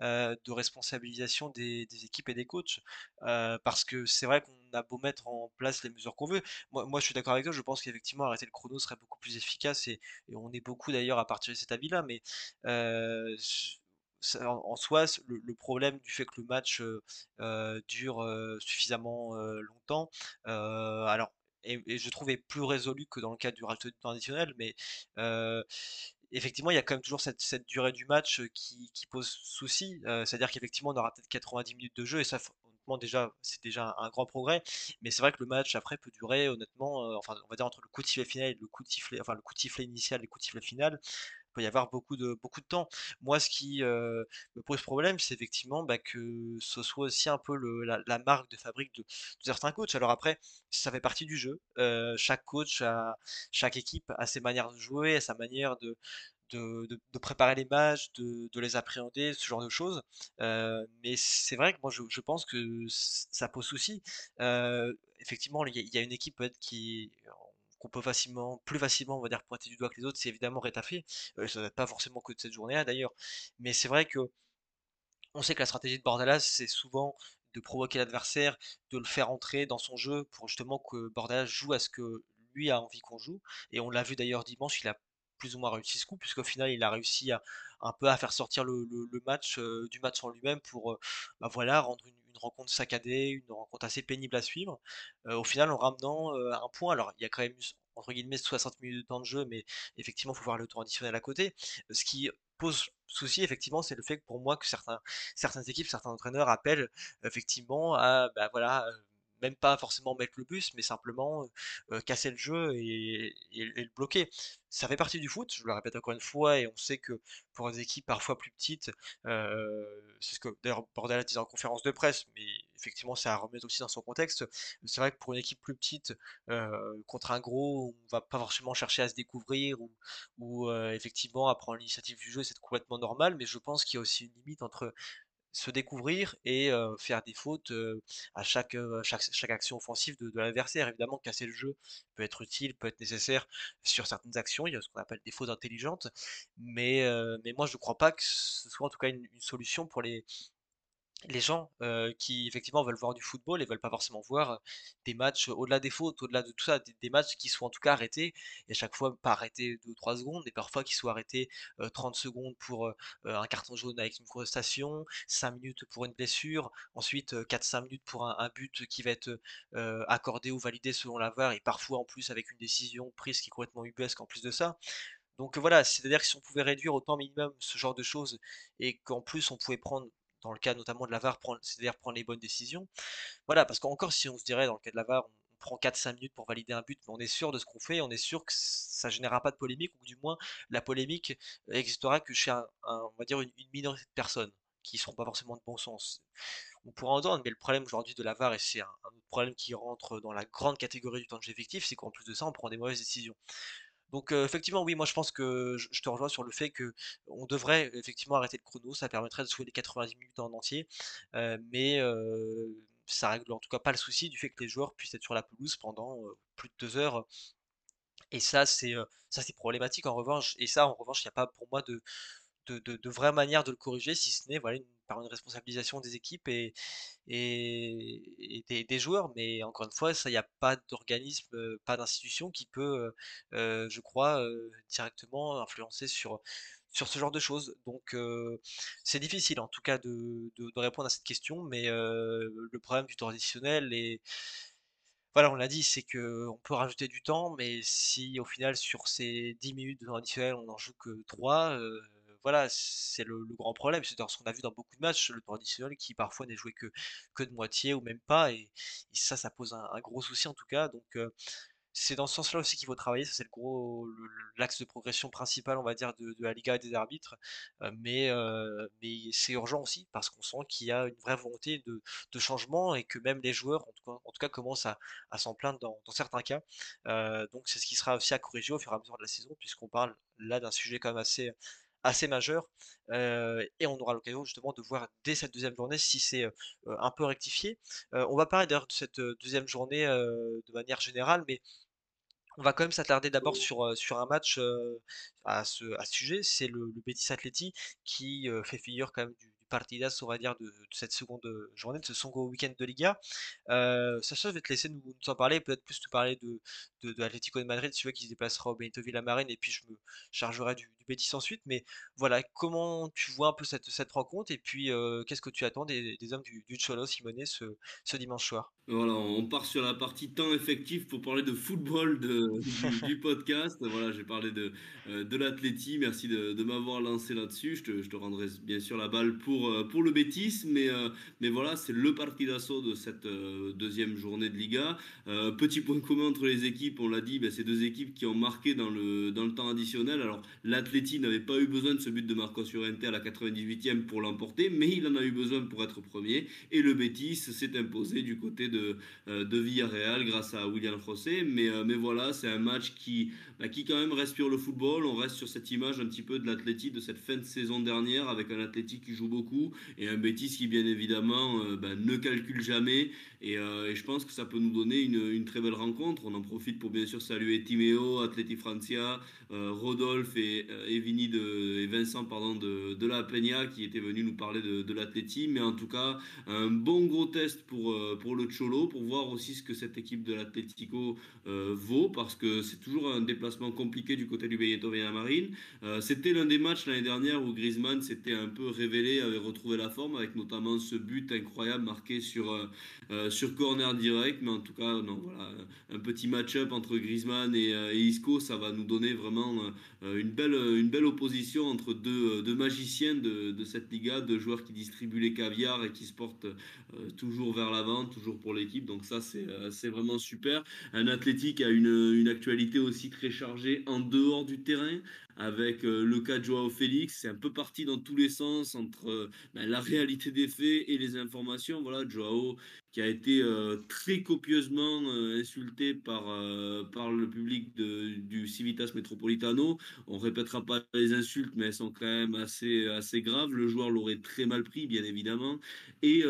de responsabilisation des, équipes et des coachs. parce que c'est vrai qu'on a beau mettre en place les mesures qu'on veut. Moi, moi je suis d'accord avec toi, je pense qu'effectivement, arrêter le chrono serait beaucoup plus efficace et, on est beaucoup d'ailleurs à partir de cet avis-là, mais en, soi, le, problème du fait que le match dure suffisamment longtemps, alors et, je trouvais plus résolu que dans le cas du temps additionnel, mais effectivement, il y a quand même toujours cette, durée du match qui, pose souci. C'est-à-dire qu'effectivement, on aura peut-être 90 minutes de jeu, et ça, honnêtement, déjà, c'est déjà un, grand progrès. Mais c'est vrai que le match après peut durer, honnêtement, enfin, on va dire entre le coup de sifflet final et le coup de sifflet, enfin, le coup de sifflet initial et le coup de sifflet final, peut y avoir beaucoup de, beaucoup de temps. Moi, ce qui euh, me pose problème, c'est effectivement bah, que ce soit aussi un peu la, marque de fabrique de, certains coachs. Alors après, ça fait partie du jeu. Euh, chaque coach, chaque équipe a ses manières de jouer, a sa manière de, préparer les matchs, de, les appréhender, ce genre de choses. Euh, mais c'est vrai que moi, je, pense que ça pose souci. Effectivement, il y, a, une équipe qui qu'on peut facilement, plus facilement, on va dire, pointer du doigt que les autres, c'est évidemment Rétafé. Euh, ça ne pas forcément que de cette journée-là d'ailleurs. Mais c'est vrai que on sait que la stratégie de Bordalas, c'est souvent de provoquer l'adversaire, de le faire entrer dans son jeu pour justement que Bordalas joue à ce que lui a envie qu'on joue. Et on l'a vu d'ailleurs dimanche, il a plus ou moins réussi ce coup, puisqu'au final, il a réussi à, un peu à faire sortir le, match euh, du match en lui-même pour euh, bah voilà, rendre une, rencontre saccadée, une rencontre assez pénible à suivre. Euh, au final, en ramenant un point, alors il y a quand même entre guillemets 60 minutes de temps de jeu, mais effectivement, il faut voir le temps additionnel à côté. Ce qui pose souci, effectivement, c'est le fait que pour moi, que certains, certaines équipes, certains entraîneurs appellent effectivement à, bah voilà, même pas forcément mettre le bus, mais simplement euh, casser le jeu et, le bloquer. Ça fait partie du foot, je le répète encore une fois, et on sait que pour des équipes parfois plus petites, euh, c'est ce que d'ailleurs Bordel a dit en conférence de presse, mais effectivement ça à remettre aussi dans son contexte. C'est vrai que pour une équipe plus petite, euh, contre un gros, on va pas forcément chercher à se découvrir ou, ou euh, effectivement à prendre l'initiative du jeu, c'est complètement normal, mais je pense qu'il y a aussi une limite entre se découvrir et faire des fautes à chaque, chaque, action offensive de, l'adversaire. Évidemment, casser le jeu peut être utile, peut être nécessaire sur certaines actions. Il y a ce qu'on appelle des fautes intelligentes. Mais, moi, je ne crois pas que ce soit en tout cas une solution pour les, les gens euh, qui effectivement veulent voir du football et veulent pas forcément voir des matchs au-delà des fautes, au-delà de tout ça, des, matchs qui soient en tout cas arrêtés, et à chaque fois pas arrêtés 2-3 secondes, mais parfois qui soient arrêtés euh, 30 secondes pour euh, un carton jaune avec une contestation, 5 minutes pour une blessure, ensuite 4-5 minutes pour un, un, but qui va être accordé ou validé selon la VAR, et parfois en plus avec une décision prise qui est complètement ubuesque en plus de ça. Donc voilà, c'est-à-dire que si on pouvait réduire au temps minimum ce genre de choses, et qu'en plus on pouvait prendre dans le cas notamment de la VAR, c'est-à-dire prendre les bonnes décisions. Voilà, parce qu'encore si on se dirait dans le cas de la VAR, on prend 4-5 minutes pour valider un but, mais on est sûr de ce qu'on fait, on est sûr que ça générera pas de polémique, ou du moins la polémique existera que chez un, on va dire une, minorité de personnes qui seront pas forcément de bon sens. On pourra entendre, mais le problème aujourd'hui de la VAR, et c'est un, un, problème qui rentre dans la grande catégorie du temps de jeu effectif, c'est qu'en plus de ça, on prend des mauvaises décisions. Donc effectivement, oui, moi je pense que je, te rejoins sur le fait que on devrait effectivement arrêter le chrono, ça permettrait de jouer les 90 minutes en entier, mais ça règle en tout cas pas le souci du fait que les joueurs puissent être sur la pelouse pendant plus de deux heures. Et ça, c'est ça c'est problématique en revanche. Et ça, en revanche, il n'y a pas pour moi de, de, de, de, vraie manière de le corriger, si ce n'est voilà, une, par une responsabilisation des équipes et, des, joueurs. Mais encore une fois, il n'y a pas d'organisme, pas d'institution qui peut, je crois, directement influencer sur, sur ce genre de choses. Donc c'est difficile en tout cas de, de, répondre à cette question, mais le problème du temps additionnel est voilà, on l'a dit, c'est que on peut rajouter du temps, mais si au final sur ces 10 minutes de temps additionnel on n'en joue que 3, euh, voilà, c'est le, grand problème. C'est ce qu'on a vu dans beaucoup de matchs, le temps additionnel qui parfois n'est joué que, que de moitié ou même pas, et, ça, ça pose un, gros souci en tout cas. Donc euh, c'est dans ce sens-là aussi qu'il faut travailler. C'est le gros, l'axe de progression principal, on va dire, de, la Liga et des arbitres. Euh, mais, euh, mais c'est urgent aussi parce qu'on sent qu'il y a une vraie volonté de, de, changement et que même les joueurs, en tout cas, en tout cas commencent à, à s'en plaindre dans, certains cas. Donc, c'est ce qui sera aussi à corriger au fur et à mesure de la saison, puisqu'on parle là d'un sujet quand même assez assez majeur et on aura l'occasion justement de voir dès cette deuxième journée si c'est un peu rectifié. On va parler d'ailleurs de cette deuxième journée de manière générale, mais on va quand même s'attarder d'abord sur, euh, sur un match euh, à, ce, à ce sujet, c'est le, le Betis Atleti qui euh, fait figure quand même du, du partidas, on va dire, de, de, cette seconde journée, de ce second week-end de Liga. Euh, Sacha, je vais te laisser nous, nous en parler, peut-être plus te parler de, de, de Atlético de Madrid, celui qui se déplacera au Benito Villamarín, et puis je me chargerai du, du Betis ensuite. Mais voilà, comment tu vois un peu cette, cette rencontre, et puis euh, qu'est-ce que tu attends des, des hommes du, du Cholo Simone ce, ce dimanche soir? Voilà, on part sur la partie temps effectif pour parler de football du, podcast. Voilà, j'ai parlé de, euh, de l'Atleti, merci de, m'avoir lancé là-dessus. Je te, je te rendrai bien sûr la balle pour euh, pour le Betis, mais, mais voilà, c'est le partidasso de cette deuxième journée de Liga. Petit point commun entre les équipes, on l'a dit, ben, c'est deux équipes qui ont marqué dans le, dans le temps additionnel. Alors, l'Atleti n'avait pas eu besoin de ce but de Marcos Llorente à la 98e pour l'emporter, mais il en a eu besoin pour être premier. Et le Betis s'est imposé du côté de, euh, de Villarreal grâce à William José. Mais, euh, mais voilà, c'est un match qui, bah, qui quand même respire le football. On reste sur cette image un petit peu de l'Atleti de cette fin de saison dernière avec un Atleti qui joue beaucoup et un Betis qui bien évidemment euh, bah, ne calcule jamais. Et, euh, et, je pense que ça peut nous donner une, très belle rencontre. On en profite pour bien sûr saluer Timeo, Atleti Francia, euh, Rodolphe et, et, Vini de, et Vincent pardon, de, de la Peña qui étaient venus nous parler de, de l'Atleti. Mais en tout cas, un bon gros test pour, pour le Cholo pour voir aussi ce que cette équipe de l'Atletico vaut parce que c'est toujours un déplacement compliqué du côté du Beyeto Marine. C'était l'un des matchs l'année dernière où Griezmann s'était un peu révélé, avait retrouvé la forme avec notamment ce but incroyable marqué sur, euh, sur corner direct. Mais en tout cas, non, voilà, un petit match-up entre Griezmann et, euh, et, Isco, ça va nous donner vraiment euh, une, belle, une belle opposition entre deux, deux magiciens de, de cette Liga, deux joueurs qui distribuent les caviars et qui se portent toujours vers l'avant, toujours pour l'équipe. Donc ça, c'est vraiment super. Un athlétique a une, une actualité aussi très chargée en dehors du terrain avec le cas de Joao Félix. C'est un peu parti dans tous les sens entre ben, la réalité des faits et les informations. Voilà, Joao qui a été euh, très copieusement euh, insulté par, euh, par le public de, du Civitas Metropolitano. On répétera pas les insultes, mais elles sont quand même assez, assez graves. Le joueur l'aurait très mal pris, bien évidemment, et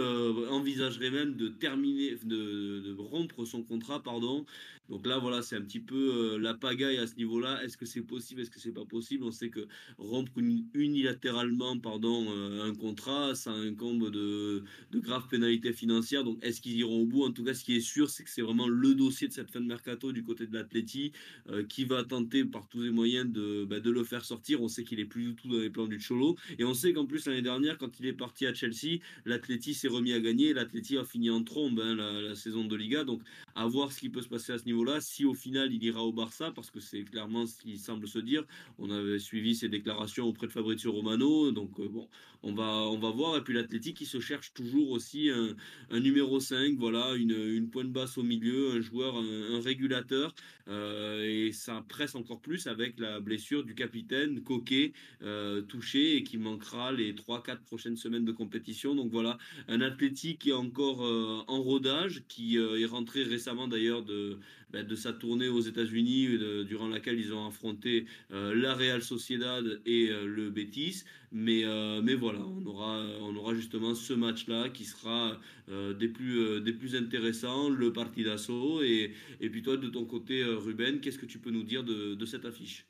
envisagerait même de terminer, de, rompre son contrat, pardon. Donc là, voilà, c'est un petit peu la pagaille à ce niveau-là. Est-ce que c'est possible? Est-ce que c'est pas possible? On sait que rompre unilatéralement, pardon, un contrat, ça incombe de, de graves pénalités financières. Donc, est-ce qu'ils iront au bout En tout cas, ce qui est sûr, c'est que c'est vraiment le dossier de cette fin de mercato du côté de l'Atleti euh, qui va tenter par tous les moyens de, bah, de le faire sortir. On sait qu'il est plus du tout dans les plans du Cholo. Et on sait qu'en plus, l'année dernière, quand il est parti à Chelsea, l'Atleti s'est remis à gagner. L'Atleti a fini en trombe hein, la, la, saison de Liga. Donc, à voir ce qui peut se passer à ce niveau-là. Si au final, il ira au Barça, parce que c'est clairement ce qu'il semble se dire. On avait suivi ses déclarations auprès de Fabrizio Romano. Donc, euh, bon, on va, on va voir. Et puis l'Atleti qui se cherche toujours aussi un, numéro 5, voilà, une, une pointe basse au milieu, un joueur, un, régulateur, euh, et ça presse encore plus avec la blessure du capitaine Coquet, euh, touché et qui manquera les 3-4 prochaines semaines de compétition. Donc voilà, un athlétique qui est encore en rodage, qui est rentré récemment d'ailleurs de, ben, de sa tournée aux États-Unis, durant laquelle ils ont affronté euh, la Real Sociedad et le Betis. Mais, mais voilà, on aura, on aura justement ce match-là qui sera des plus euh, des plus intéressants, le partidasso. Et, et puis toi, de ton côté, Ruben, qu'est-ce que tu peux nous dire de, de cette affiche?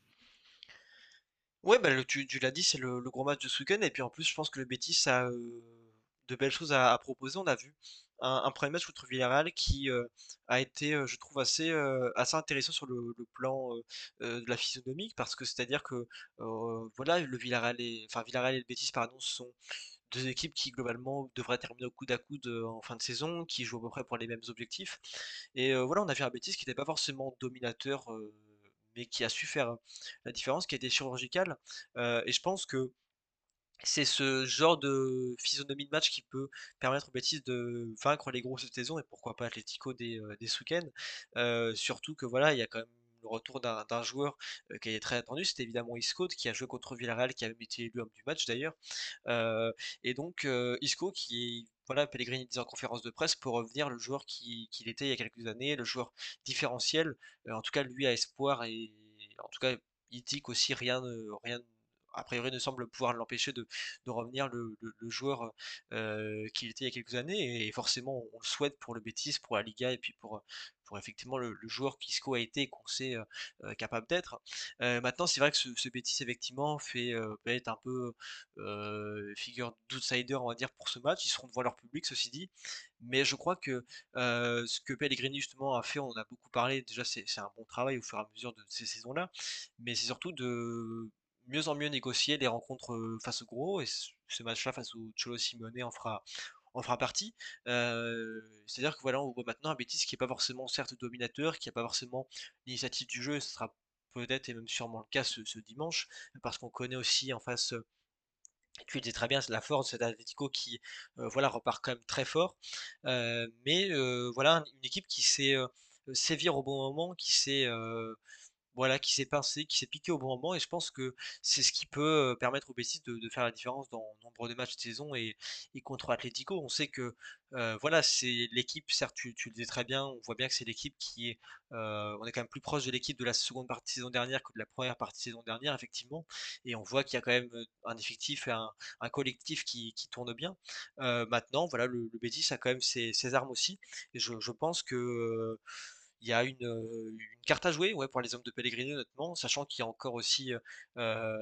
Ouais, bah, le, tu, l'as dit, c'est le, gros match de ce week-end. Et puis en plus, je pense que le Betis a euh, de belles choses à, proposer. On a vu un, premier match contre Villarreal qui euh, a été, euh, je trouve, assez, euh, assez intéressant sur le, plan de la physionomie. Parce que c'est-à-dire que, voilà, le Villarreal et, enfin, Villarreal et le Betis, pardon, sont deux équipes qui globalement devraient terminer au coude à coude en fin de saison, qui jouent à peu près pour les mêmes objectifs. Et voilà, on a vu un Betis qui n'était pas forcément dominateur, mais qui a su faire la différence, qui a été chirurgical. Euh, et je pense que c'est ce genre de physionomie de match qui peut permettre au Betis de vaincre les grosses saisons et pourquoi pas Atletico des, des week-ends. surtout que voilà, il y a quand même le retour d'un joueur euh, qui est très attendu, c'était évidemment Isco qui a joué contre Villarreal, qui a été élu homme du match d'ailleurs. Euh, et donc euh, Isco qui voilà, Pellegrini disait en conférence de presse pour revenir le joueur qu'il qui était il y a quelques années, le joueur différentiel, en tout cas lui a espoir et en tout cas il dit qu'aussi rien, rien a priori ne semble pouvoir l'empêcher de, de, revenir le, le, joueur euh, qu'il était il y a quelques années. Et forcément on le souhaite pour le Betis, pour la Liga et puis pour, pour effectivement le, le joueur qu'Isco a été et qu'on sait euh, capable d'être. Euh, maintenant c'est vrai que ce, ce Betis effectivement fait être un peu figure d'outsider on va dire pour ce match, ils seront devant leur public ceci dit, mais je crois que ce que Pellegrini justement a fait, on a beaucoup parlé, déjà c'est un bon travail au fur et à mesure de ces saisons-là, mais c'est surtout de mieux en mieux négocier les rencontres face au gros et ce match-là face au Cholo Simeone en fera en fera partie. C'est-à-dire que voilà, on voit maintenant un Betis qui n'est pas forcément certes dominateur, qui n'a pas forcément l'initiative du jeu, ce sera peut-être et même sûrement le cas ce, dimanche, parce qu'on connaît aussi en face tu le disais très bien, c'est la force de cet Atlético qui voilà, repart quand même très fort. mais voilà, une équipe qui sait sévir au bon moment, qui sait voilà, qui s'est pincé, qui s'est piqué au bon moment, et je pense que c'est ce qui peut permettre au Betis de, faire la différence dans nombre de matchs de saison et, contre Atlético. On sait que voilà, c'est l'équipe, certes, tu, le disais très bien, on voit bien que c'est l'équipe qui est, on est quand même plus proche de l'équipe de la seconde partie de saison dernière que de la première partie de saison dernière, effectivement, et on voit qu'il y a quand même un effectif et un, collectif qui, tourne bien. maintenant, voilà, le, le a quand même ses, armes aussi, et je pense que il y a une, une, carte à jouer ouais, pour les hommes de Pellegrini, honnêtement, sachant qu'il y a encore aussi, euh,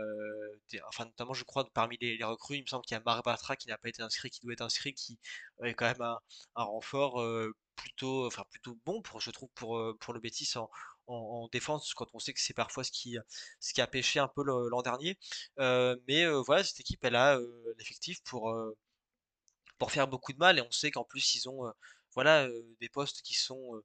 des, enfin notamment je crois parmi les, recrues, il me semble qu'il y a Marc Bartra qui n'a pas été inscrit, qui doit être inscrit, qui est quand même un, renfort euh, plutôt, enfin plutôt bon pour, je trouve, pour, pour le Betis en, en, en, défense, quand on sait que c'est parfois ce qui, ce qui a pêché un peu l'an dernier. Euh, mais voilà, cette équipe, elle a l'effectif pour, pour faire beaucoup de mal, et on sait qu'en plus ils ont voilà, des postes qui sont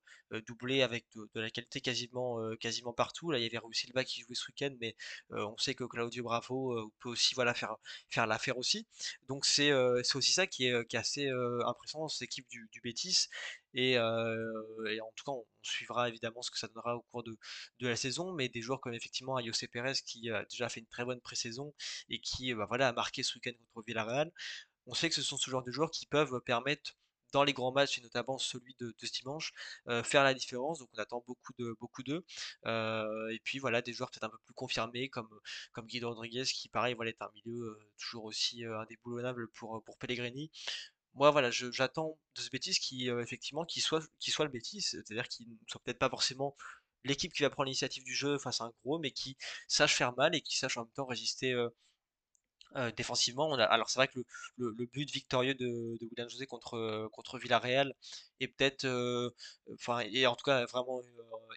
doublés avec de, la qualité quasiment, quasiment partout. Là, il y avait Rui Silva qui jouait ce week-end, mais on sait que Claudio Bravo peut aussi voilà, faire, faire l'affaire aussi. Donc c'est c'est aussi ça qui est, qui est assez impressionnant dans cette équipe du, du Bétis. Et, et, en tout cas, on, suivra évidemment ce que ça donnera au cours de, de la saison, mais des joueurs comme effectivement Ayose Perez qui a déjà fait une très bonne pré-saison et qui bah, voilà, a marqué ce week-end contre Villarreal. On sait que ce sont ce genre de joueurs qui peuvent permettre dans les grands matchs et notamment celui de, ce dimanche, euh, faire la différence. Donc on attend beaucoup de beaucoup d'eux. Euh, et puis voilà des joueurs peut-être un peu plus confirmés comme comme Guido Rodriguez qui pareil voilà est un milieu toujours aussi euh, indéboulonnable pour pour Pellegrini. Moi voilà j'attends de ce bêtise qui effectivement qui soit qui soit le bêtise, c'est-à-dire qu'il ne soit peut-être pas forcément l'équipe qui va prendre l'initiative du jeu face à un gros, mais qui sache faire mal et qui sache en même temps résister euh, défensivement, alors c'est vrai que le, but victorieux de, de William José contre, euh, contre Villarreal est peut-être, euh, enfin, et en tout cas vraiment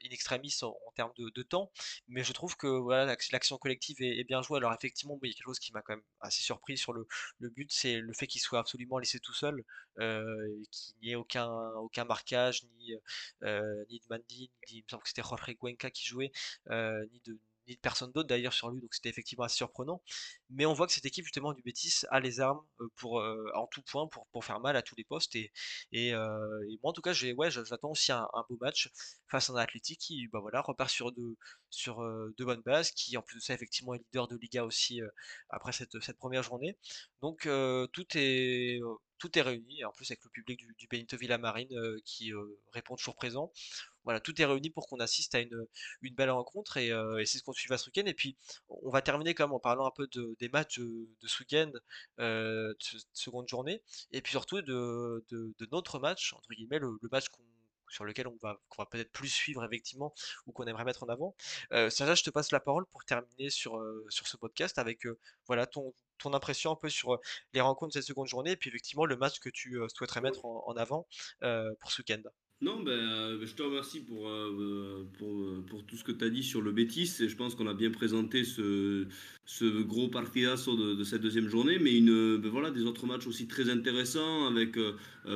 in extremis en, termes de, temps, mais je trouve que voilà, l'action collective est, est, bien jouée. Alors effectivement, il y a quelque chose qui m'a quand même assez surpris sur le, le but, c'est le fait qu'il soit absolument laissé tout seul, euh, qu'il n'y ait aucun, aucun marquage, ni, ni de Mandy, ni, il me semble que c'était Jorge Cuenca qui jouait, ni de ni de personne d'autre d'ailleurs sur lui, donc c'était effectivement assez surprenant. Mais on voit que cette équipe justement du Betis a les armes pour en tout point pour, pour faire mal à tous les postes et, et, euh, moi en tout cas j'ai ouais j'attends aussi un, beau match face à un Athletic qui bah voilà repart sur de sur de bonnes bases, qui en plus de ça effectivement est leader de Liga aussi après cette, cette première journée. Donc tout est tout est réuni, en plus avec le public du, Benito Villamarine euh, qui euh, répond toujours présent. Voilà, tout est réuni pour qu'on assiste à une, belle rencontre et, euh, et c'est ce qu'on suivra ce week-end. Et puis, on va terminer quand même en parlant un peu de, des matchs de, ce week-end, euh, de seconde journée, et puis surtout de, notre match, entre guillemets, le, match sur lequel on va, va peut-être plus suivre effectivement ou qu'on aimerait mettre en avant. Euh, je te passe la parole pour terminer sur, euh, ce podcast avec euh, voilà ton, ton impression un peu sur les rencontres de cette seconde journée et puis effectivement le match que tu souhaiterais mettre en, en avant pour ce week-end. Non, ben, euh, je te remercie pour, euh, tout ce que tu as dit sur le Bétis. Et je pense qu'on a bien présenté ce, ce gros partidazo de, de, cette deuxième journée. Mais une, ben voilà, des autres matchs aussi très intéressants avec euh,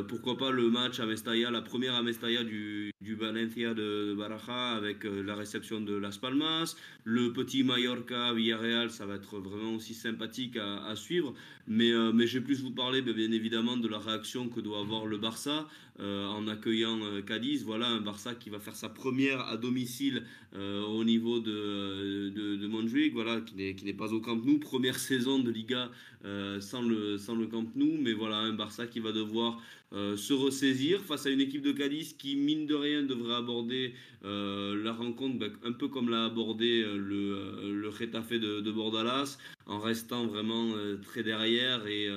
pourquoi pas le match à Mestalla, la première à Mestalla du, du Valencia de, de Baraja avec la réception de Las Palmas. Le petit Mallorca-Villarreal, ça va être vraiment aussi sympathique à, suivre. Mais, mais je vais plus vous parler ben, bien évidemment de la réaction que doit avoir le Barça en accueillant Cadiz, voilà un Barça qui va faire sa première à domicile euh, au niveau de, de, de Montjuic, voilà, qui n'est pas au Camp Nou, première saison de Liga euh, sans, le, sans le Camp Nou, mais voilà un Barça qui va devoir euh, se ressaisir face à une équipe de Cadiz qui, mine de rien, devrait aborder euh, la rencontre bah, un peu comme l'a abordé euh, le, le Retafe de, Bordalas, en restant vraiment très derrière et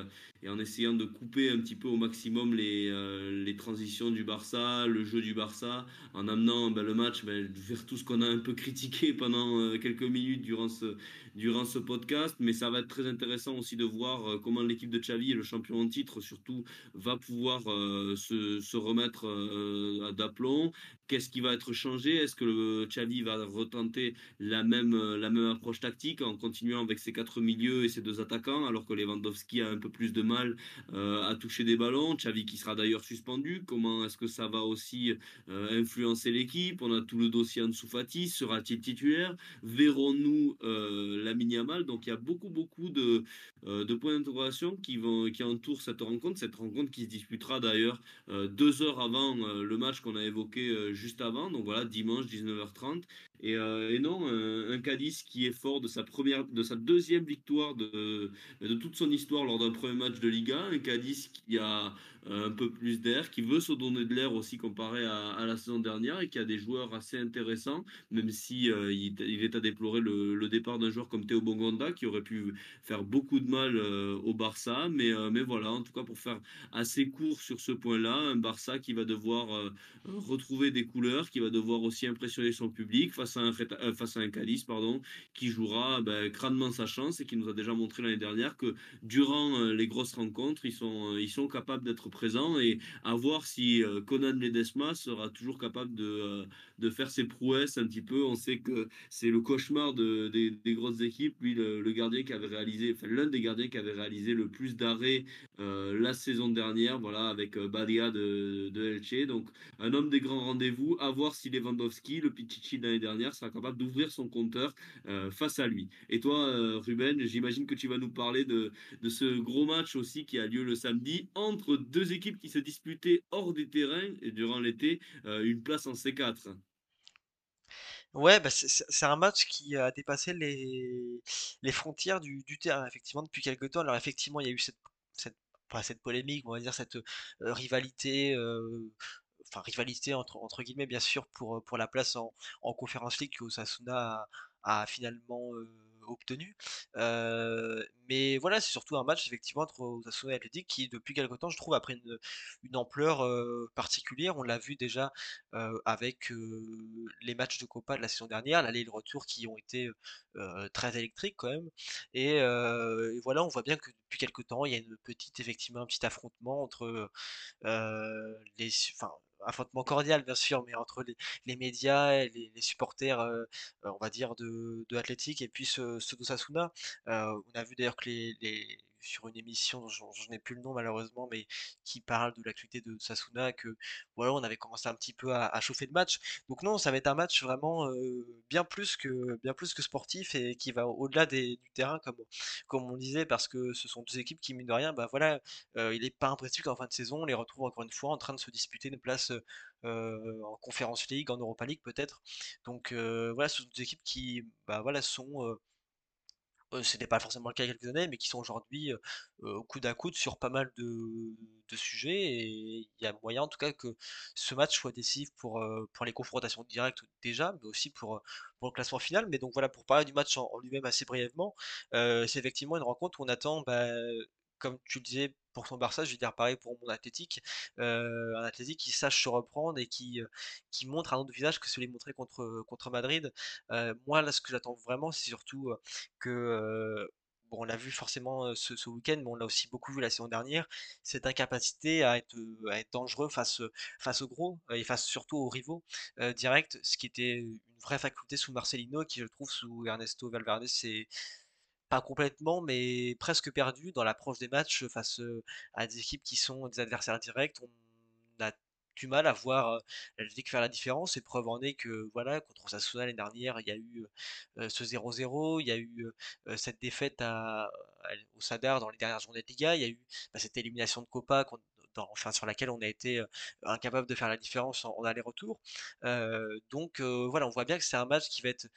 et en essayant de couper un petit peu au maximum les, les transitions du Barça, le jeu du Barça, en amenant ben, le match ben, vers tout ce qu'on a un peu critiqué pendant quelques minutes durant ce, durant ce podcast. Mais ça va être très intéressant aussi de voir comment l'équipe de Xavi, le champion en titre surtout, va pouvoir euh, se, se, remettre euh, d'aplomb? Qu'est-ce qui va être changé? Est-ce que le Xavi va retenter la même, la même approche tactique en continuant avec ses 4 quatre milieux et ses deux attaquants, alors que Lewandowski a un peu plus de mal euh, à toucher des ballons? Xavi qui sera d'ailleurs suspendu. Comment est-ce que ça va aussi euh, influencer l'équipe? On a tout le dossier Ansu Fati. Sera-t-il titulaire? Verrons-nous euh, la Yamal? Donc il y a beaucoup, beaucoup de, euh, de points d'interrogation qui, qui entourent cette rencontre. Cette rencontre qui se disputera d'ailleurs deux heures avant le match qu'on a évoqué juste avant. Donc voilà, dimanche 19h30. Et, et non, un, un Cadiz qui est fort de sa première, de sa deuxième victoire de, de toute son histoire lors d'un premier match de Liga. Un Cadiz qui a euh, un peu plus d'air, qui veut se donner de l'air aussi comparé à, la saison dernière et qui a des joueurs assez intéressants, même si euh, il, est à déplorer le, départ d'un joueur comme Théo Bongonda qui aurait pu faire beaucoup de mal euh, au Barça. Mais, euh, mais voilà, en tout cas pour faire assez court sur ce point-là, un Barça qui va devoir euh, retrouver des couleurs, qui va devoir aussi impressionner son public face face à un Cadiz, pardon, qui jouera ben, crânement sa chance et qui nous a déjà montré l'année dernière que durant les grosses rencontres, ils sont, ils sont capables d'être présent et à voir si euh, Conan Ledesma sera toujours capable de, euh, de faire ses prouesses un petit peu. On sait que c'est le cauchemar de, des, grosses équipes. Lui, le, gardien qui avait réalisé, enfin l'un des gardiens qui avait réalisé le plus d'arrêts euh, la saison dernière, voilà, avec euh, Badia de, de Elche. Donc un homme des grands rendez-vous. À voir si Lewandowski, le Pichichi de l'année dernière, sera capable d'ouvrir son compteur euh, face à lui. Et toi, euh, Ruben, j'imagine que tu vas nous parler de, ce gros match aussi qui a lieu le samedi entre deux équipes qui se disputaient hors des terrains et durant l'été euh, une place en C4. Ouais, bah c'est un match qui a dépassé les, frontières du, terrain, effectivement, depuis quelques temps. Alors, effectivement, il y a eu cette, cette, polémique, on va dire, cette rivalité. Euh, rivalité entre, guillemets, bien sûr, pour, pour la place en, en Conférence League que Osasuna a, finalement euh, obtenu. Euh, mais voilà, c'est surtout un match effectivement entre Osasuna et Athletic qui, depuis quelque temps, je trouve, a pris une, une ampleur euh, particulière. On l'a vu déjà euh, avec les matchs de Copa de la saison dernière, l'aller et le retour qui ont été très électriques quand même. Et, et, voilà, on voit bien que depuis quelque temps, il y a une petite, effectivement, un petit affrontement entre les, enfin, affrontement cordial bien sûr, mais entre les, médias et les, supporters, euh, on va dire, de, de Athletic et puis ceux, ceux d'Osasuna. Euh, on a vu d'ailleurs que les, sur une émission, je n'ai plus le nom malheureusement, mais qui parle de l'actualité de Sasuna, que voilà, on avait commencé un petit peu à, chauffer le match. Donc non, ça va être un match vraiment euh, bien plus que sportif et qui va au-delà du terrain, comme on disait, parce que ce sont deux équipes qui mine de rien, bah voilà, euh, il n'est pas impossible qu'en fin de saison, on les retrouve encore une fois en train de se disputer une place euh, en Conference League, en Europa League peut-être. Donc voilà, ce sont deux équipes qui, bah voilà, sont euh, euh, ce n'était pas forcément le cas il y a quelques années, mais qui sont aujourd'hui euh, au coude à coude sur pas mal de, sujets. Et il y a moyen en tout cas que ce match soit décisif pour, euh, les confrontations directes déjà, mais aussi pour, le classement final. Mais donc voilà, pour parler du match en, en lui-même assez brièvement, c'est effectivement une rencontre où on attend bah, comme tu le disais pour son Barça, je vais dire pareil pour mon Athlétique, euh, un Athlétique qui sache se reprendre et qui, euh, qui montre un autre visage que celui montré contre, contre Madrid. Euh, moi, là, ce que j'attends vraiment, c'est surtout que bon, on l'a vu forcément ce, ce week-end, mais on l'a aussi beaucoup vu la saison dernière, cette incapacité à être, à être dangereux face, face aux gros et face surtout aux rivaux directs, ce qui était une vraie faculté sous Marcelino, qui je trouve sous Ernesto Valverde, c'est pas complètement, mais presque perdu dans l'approche des matchs face à des équipes qui sont des adversaires directs. On a du mal à voir l'Atlético faire la différence. Et preuve en est que, voilà, contre Osasuna l'année dernière, il y a eu ce 0-0, il y a eu cette défaite à, au Sadar dans les dernières journées de Liga, il y a eu bah, cette élimination de Copa sur laquelle on a été incapable de faire la différence en, aller-retour. Donc voilà, on voit bien que c'est un match qui va être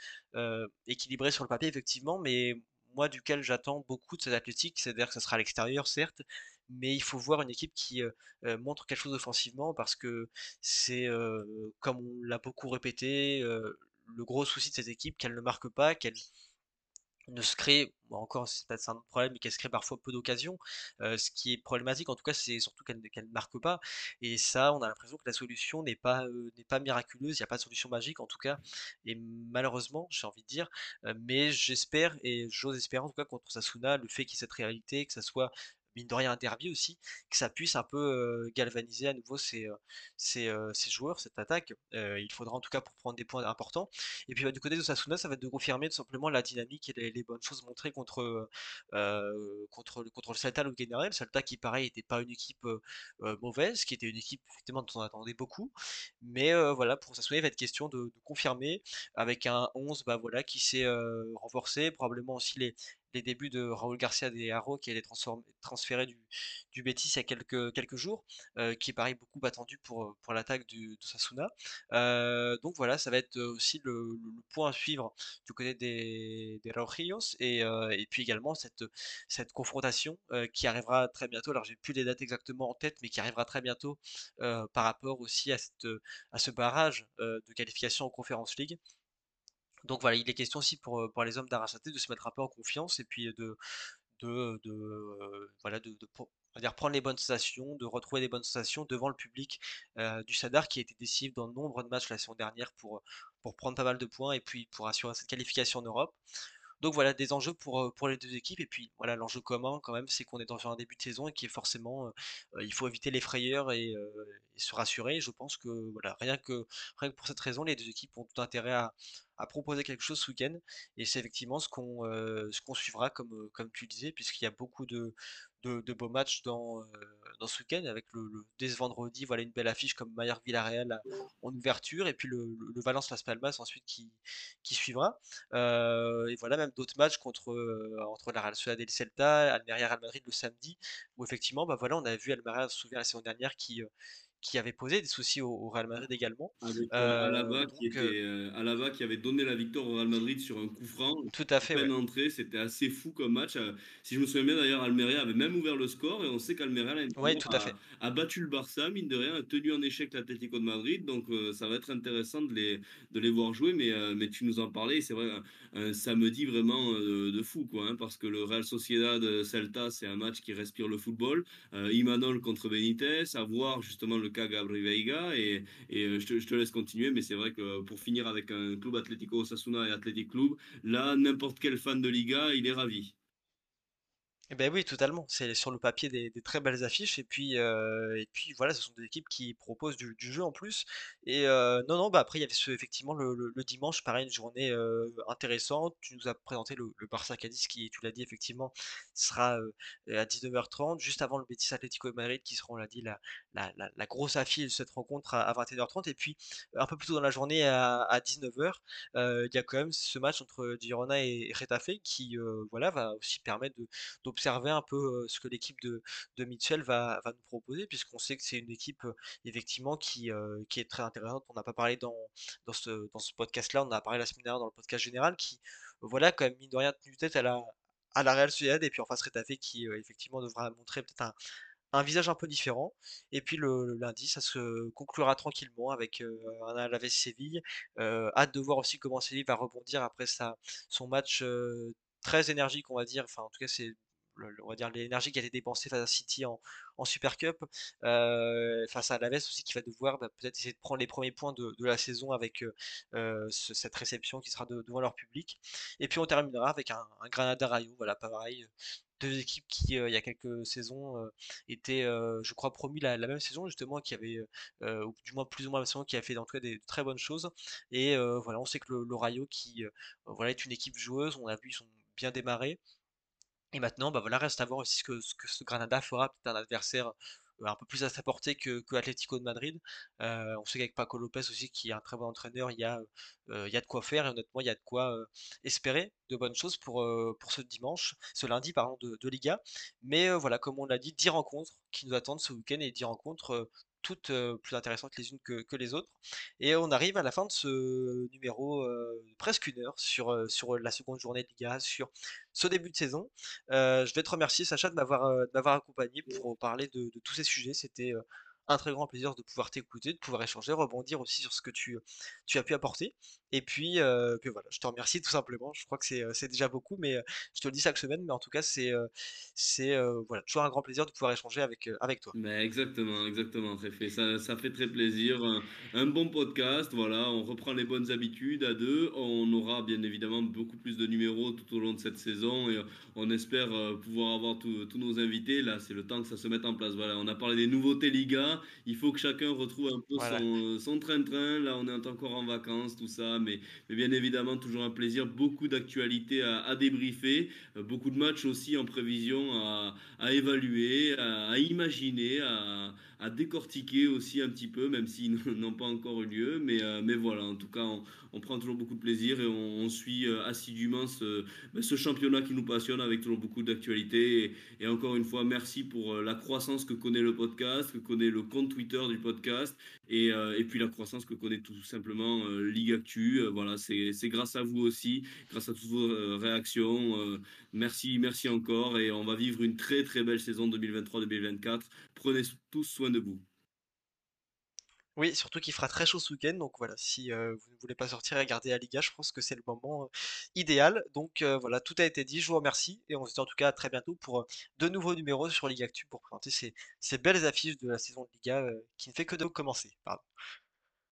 équilibré sur le papier, effectivement, mais moi, duquel j'attends beaucoup de cette athlétique, c'est-à-dire que ça sera à l'extérieur, certes, mais il faut voir une équipe qui euh, euh, montre quelque chose offensivement parce que c'est, euh, comme on l'a beaucoup répété, le gros souci de cette équipe, qu'elle ne marque pas, qu'elle ne se crée, encore c'est peut-être un problème, mais qu'elle se crée parfois peu d'occasions. Euh, ce qui est problématique, en tout cas, c'est surtout qu'elle qu ne marque pas. Et ça, on a l'impression que la solution n'est pas, euh, pas miraculeuse, il n'y a pas de solution magique en tout cas. Et malheureusement, j'ai envie de dire, euh, mais j'espère et j'ose espérer en tout cas contre Sasuna, le fait qu'il y ait cette réalité, que ça soit mine de rien un derby aussi, que ça puisse un peu galvaniser à nouveau ces, ces, joueurs, cette attaque. Il faudra en tout cas pour prendre des points importants. Et puis bah, du côté de Sasuna, ça va être de confirmer tout simplement la dynamique et les, bonnes choses montrées contre, contre, le- contre le Celta le General. Le Celta qui pareil n'était pas une équipe mauvaise, qui était une équipe effectivement dont on attendait beaucoup. Mais voilà, pour Sasuna, il va être question de, de confirmer avec un 11 bah, voilà, qui s'est renforcé, probablement aussi les, les débuts de Raúl Garcia des Haro qui allait transféré du, du Betis il y a quelques, jours, euh, qui est pareil beaucoup attendu pour, pour l'attaque de Sasuna. Euh, donc voilà, ça va être aussi le, point à suivre du côté des, des Rojillos et, euh, puis également cette, confrontation euh, qui arrivera très bientôt. Alors j'ai plus les dates exactement en tête, mais qui arrivera très bientôt euh, par rapport aussi à, ce barrage euh, de qualification en Conference League. Donc voilà, il est question aussi pour, euh, pour les hommes d'Arrasate de se mettre un peu en confiance et puis de, de, de, euh, voilà, de, de va dire prendre les bonnes sensations, de retrouver les bonnes sensations devant le public euh, du Sadar qui a été décisif dans nombre de matchs la saison dernière pour, pour prendre pas mal de points et puis pour assurer cette qualification en Europe. Donc voilà, des enjeux pour, euh, pour les deux équipes. Et puis voilà, l'enjeu commun quand même, c'est qu'on est dans un début de saison et qui est forcément, euh, euh, il faut éviter les frayeurs et, euh, et se rassurer. Je pense que voilà, rien que, rien que pour cette raison, les deux équipes ont tout intérêt à, à proposer quelque chose ce week-end. Et c'est effectivement ce qu'on euh, ce suivra, comme, euh, comme tu disais, puisqu'il y a beaucoup de, de, beaux matchs dans, euh, dans ce week-end, avec le, dès ce vendredi, voilà une belle affiche comme Mallorca Villarreal en ouverture, et puis le, le, le Valence Las Palmas ensuite qui, qui suivra. Et voilà, même d'autres matchs contre, entre la Real Sociedad et le Celta, Almeria Real Madrid le samedi, où effectivement, bah voilà, on a vu Almeria se souvient la saison dernière qui, qui avait posé des soucis au, au Real Madrid également. Avec euh, Euh, Alaba, donc, qui était, euh, Alaba qui avait donné la victoire au Real Madrid sur un coup franc. tout à fait, peine ouais. entrée, c'était assez fou comme match. Euh, Si je me souviens bien, d'ailleurs, Almeria avait même ouvert le score et on sait qu'Almeria Ouais, a, a battu le Barça, mine de rien, a tenu en échec l'Atlético de Madrid. Donc euh, ça va être intéressant de les, de les voir jouer. Mais, mais tu nous en parlais, c'est vrai, un, un samedi vraiment de fou, quoi, hein, parce que le Real Sociedad Celta, c'est un match qui respire le football. Imanol contre Benitez, à voir justement le cas Gabriel Veiga. Et, et euh, je, te, laisse continuer, mais c'est vrai que pour finir avec un club Atlético Osasuna et Athletic Club, là, n'importe quel fan de Liga, il est ravi. Eh ben oui, totalement. C'est sur le papier des, très belles affiches. Et puis, euh, et puis voilà, ce sont des équipes qui proposent du, jeu en plus. Et euh, non, non, bah après, il y avait ce, effectivement le, dimanche, pareil, une journée euh, intéressante. Tu nous as présenté le, Barça Cadiz qui, tu l'as dit, effectivement, sera à 19h30, juste avant le Betis Atlético de Madrid qui sera, on l'a dit, la, la, grosse affiche de cette rencontre à, à 21h30. Et puis, un peu plus tôt dans la journée, à, à 19h, euh, il y a quand même ce match entre Girona et, et Getafe qui, voilà, va aussi permettre de d'observer un peu ce que l'équipe de, de Mitchell va, va nous proposer, puisqu'on sait que c'est une équipe effectivement qui, qui est très intéressante. On n'a pas parlé dans, dans ce, dans ce podcast-là, on a parlé la semaine dernière dans le podcast général, qui, voilà, quand même, mine de rien, tenu tête à la, à la Real Sociedad, et puis en face Retafe qui, effectivement, devra montrer peut-être un, un visage un peu différent. Et puis le, lundi, ça se conclura tranquillement avec euh, un Alaves Séville. Hâte de voir aussi comment Séville va rebondir après sa, son match très énergique, on va dire. Enfin, en tout cas, c'est on l'énergie qui a été dépensée face à City en, Super Cup, euh, face à Alaves aussi qui va devoir bah, peut-être essayer de prendre les premiers points de, la saison avec euh, euh, ce- cette réception qui sera de- devant leur public. Et puis on terminera avec un, Granada Rayo, voilà, pareil, deux équipes qui il y a quelques saisons étaient, je crois, promis la, même saison justement, qui avait, ou du moins plus ou moins la saison, qui a fait en tout cas des très bonnes choses. Et voilà, on sait que le, Rayo qui, voilà, est une équipe joueuse, on a vu ils sont bien démarrés. Et maintenant, bah voilà, reste à voir aussi ce que, ce Granada fera, peut-être un adversaire euh, un peu plus à sa portée que, que Atlético de Madrid. Euh, on sait qu'avec Paco Lopez aussi, qui est un très bon entraîneur, il y a, euh, y a de quoi faire et honnêtement, il y a de quoi espérer de bonnes choses pour, pour ce dimanche, ce lundi, pardon, de, de Liga. Mais voilà, comme on l'a dit, 10 rencontres qui nous attendent ce week-end et 10 rencontres toutes euh, plus intéressantes les unes que, que les autres. Et on arrive à la fin de ce numéro, euh, presque une heure, sur, euh, sur la seconde journée de Liga, sur ce début de saison. Je vais te remercier, Sacha, de m'avoir accompagné pour parler de, de tous ces sujets. C'était un très grand plaisir de pouvoir t'écouter, de pouvoir échanger, rebondir aussi sur ce que tu, tu as pu apporter. Et puis, euh, puis voilà, je te remercie tout simplement. Je crois que c'est, euh, déjà beaucoup, mais euh, je te le dis chaque semaine, mais en tout cas, c'est, c'est voilà, toujours un grand plaisir de pouvoir échanger avec, avec toi. Mais exactement, exactement, très fait. Ça, ça fait très plaisir. Un, bon podcast, voilà, on reprend les bonnes habitudes à deux. On aura bien évidemment beaucoup plus de numéros tout au long de cette saison et on espère pouvoir avoir tous nos invités. Là, c'est le temps que ça se mette en place. Voilà, on a parlé des nouveautés Liga. Il faut que chacun retrouve un peu Voilà. son train-train. Là, on est encore en vacances, tout ça, mais, mais bien évidemment, toujours un plaisir. Beaucoup d'actualités à, à débriefer, euh, beaucoup de matchs aussi en prévision à, à évaluer, à, à imaginer, à, à décortiquer aussi un petit peu, même s'ils n'ont pas encore eu lieu. Mais, euh, mais voilà, en tout cas, on, prend toujours beaucoup de plaisir et on, suit euh, assidûment ce, ben, ce championnat qui nous passionne avec toujours beaucoup d'actualités. Et, encore une fois, merci pour euh, la croissance que connaît le podcast, que connaît le compte Twitter du podcast et, et puis la croissance que connaît tout simplement euh, Ligue Actu. Voilà, c'est grâce à vous aussi, grâce à toutes vos réactions. Merci, merci encore et on va vivre une très très belle saison 2023-2024. Prenez tous soin de vous. Oui, surtout qu'il fera très chaud ce week-end, donc voilà, si euh, vous ne voulez pas sortir et regarder la Liga, je pense que c'est le moment euh, idéal. Donc euh, voilà, tout a été dit, je vous remercie, et on se dit en tout cas à très bientôt pour de nouveaux numéros sur Liga Actu pour présenter ces, belles affiches de la saison de Liga qui ne fait que de commencer.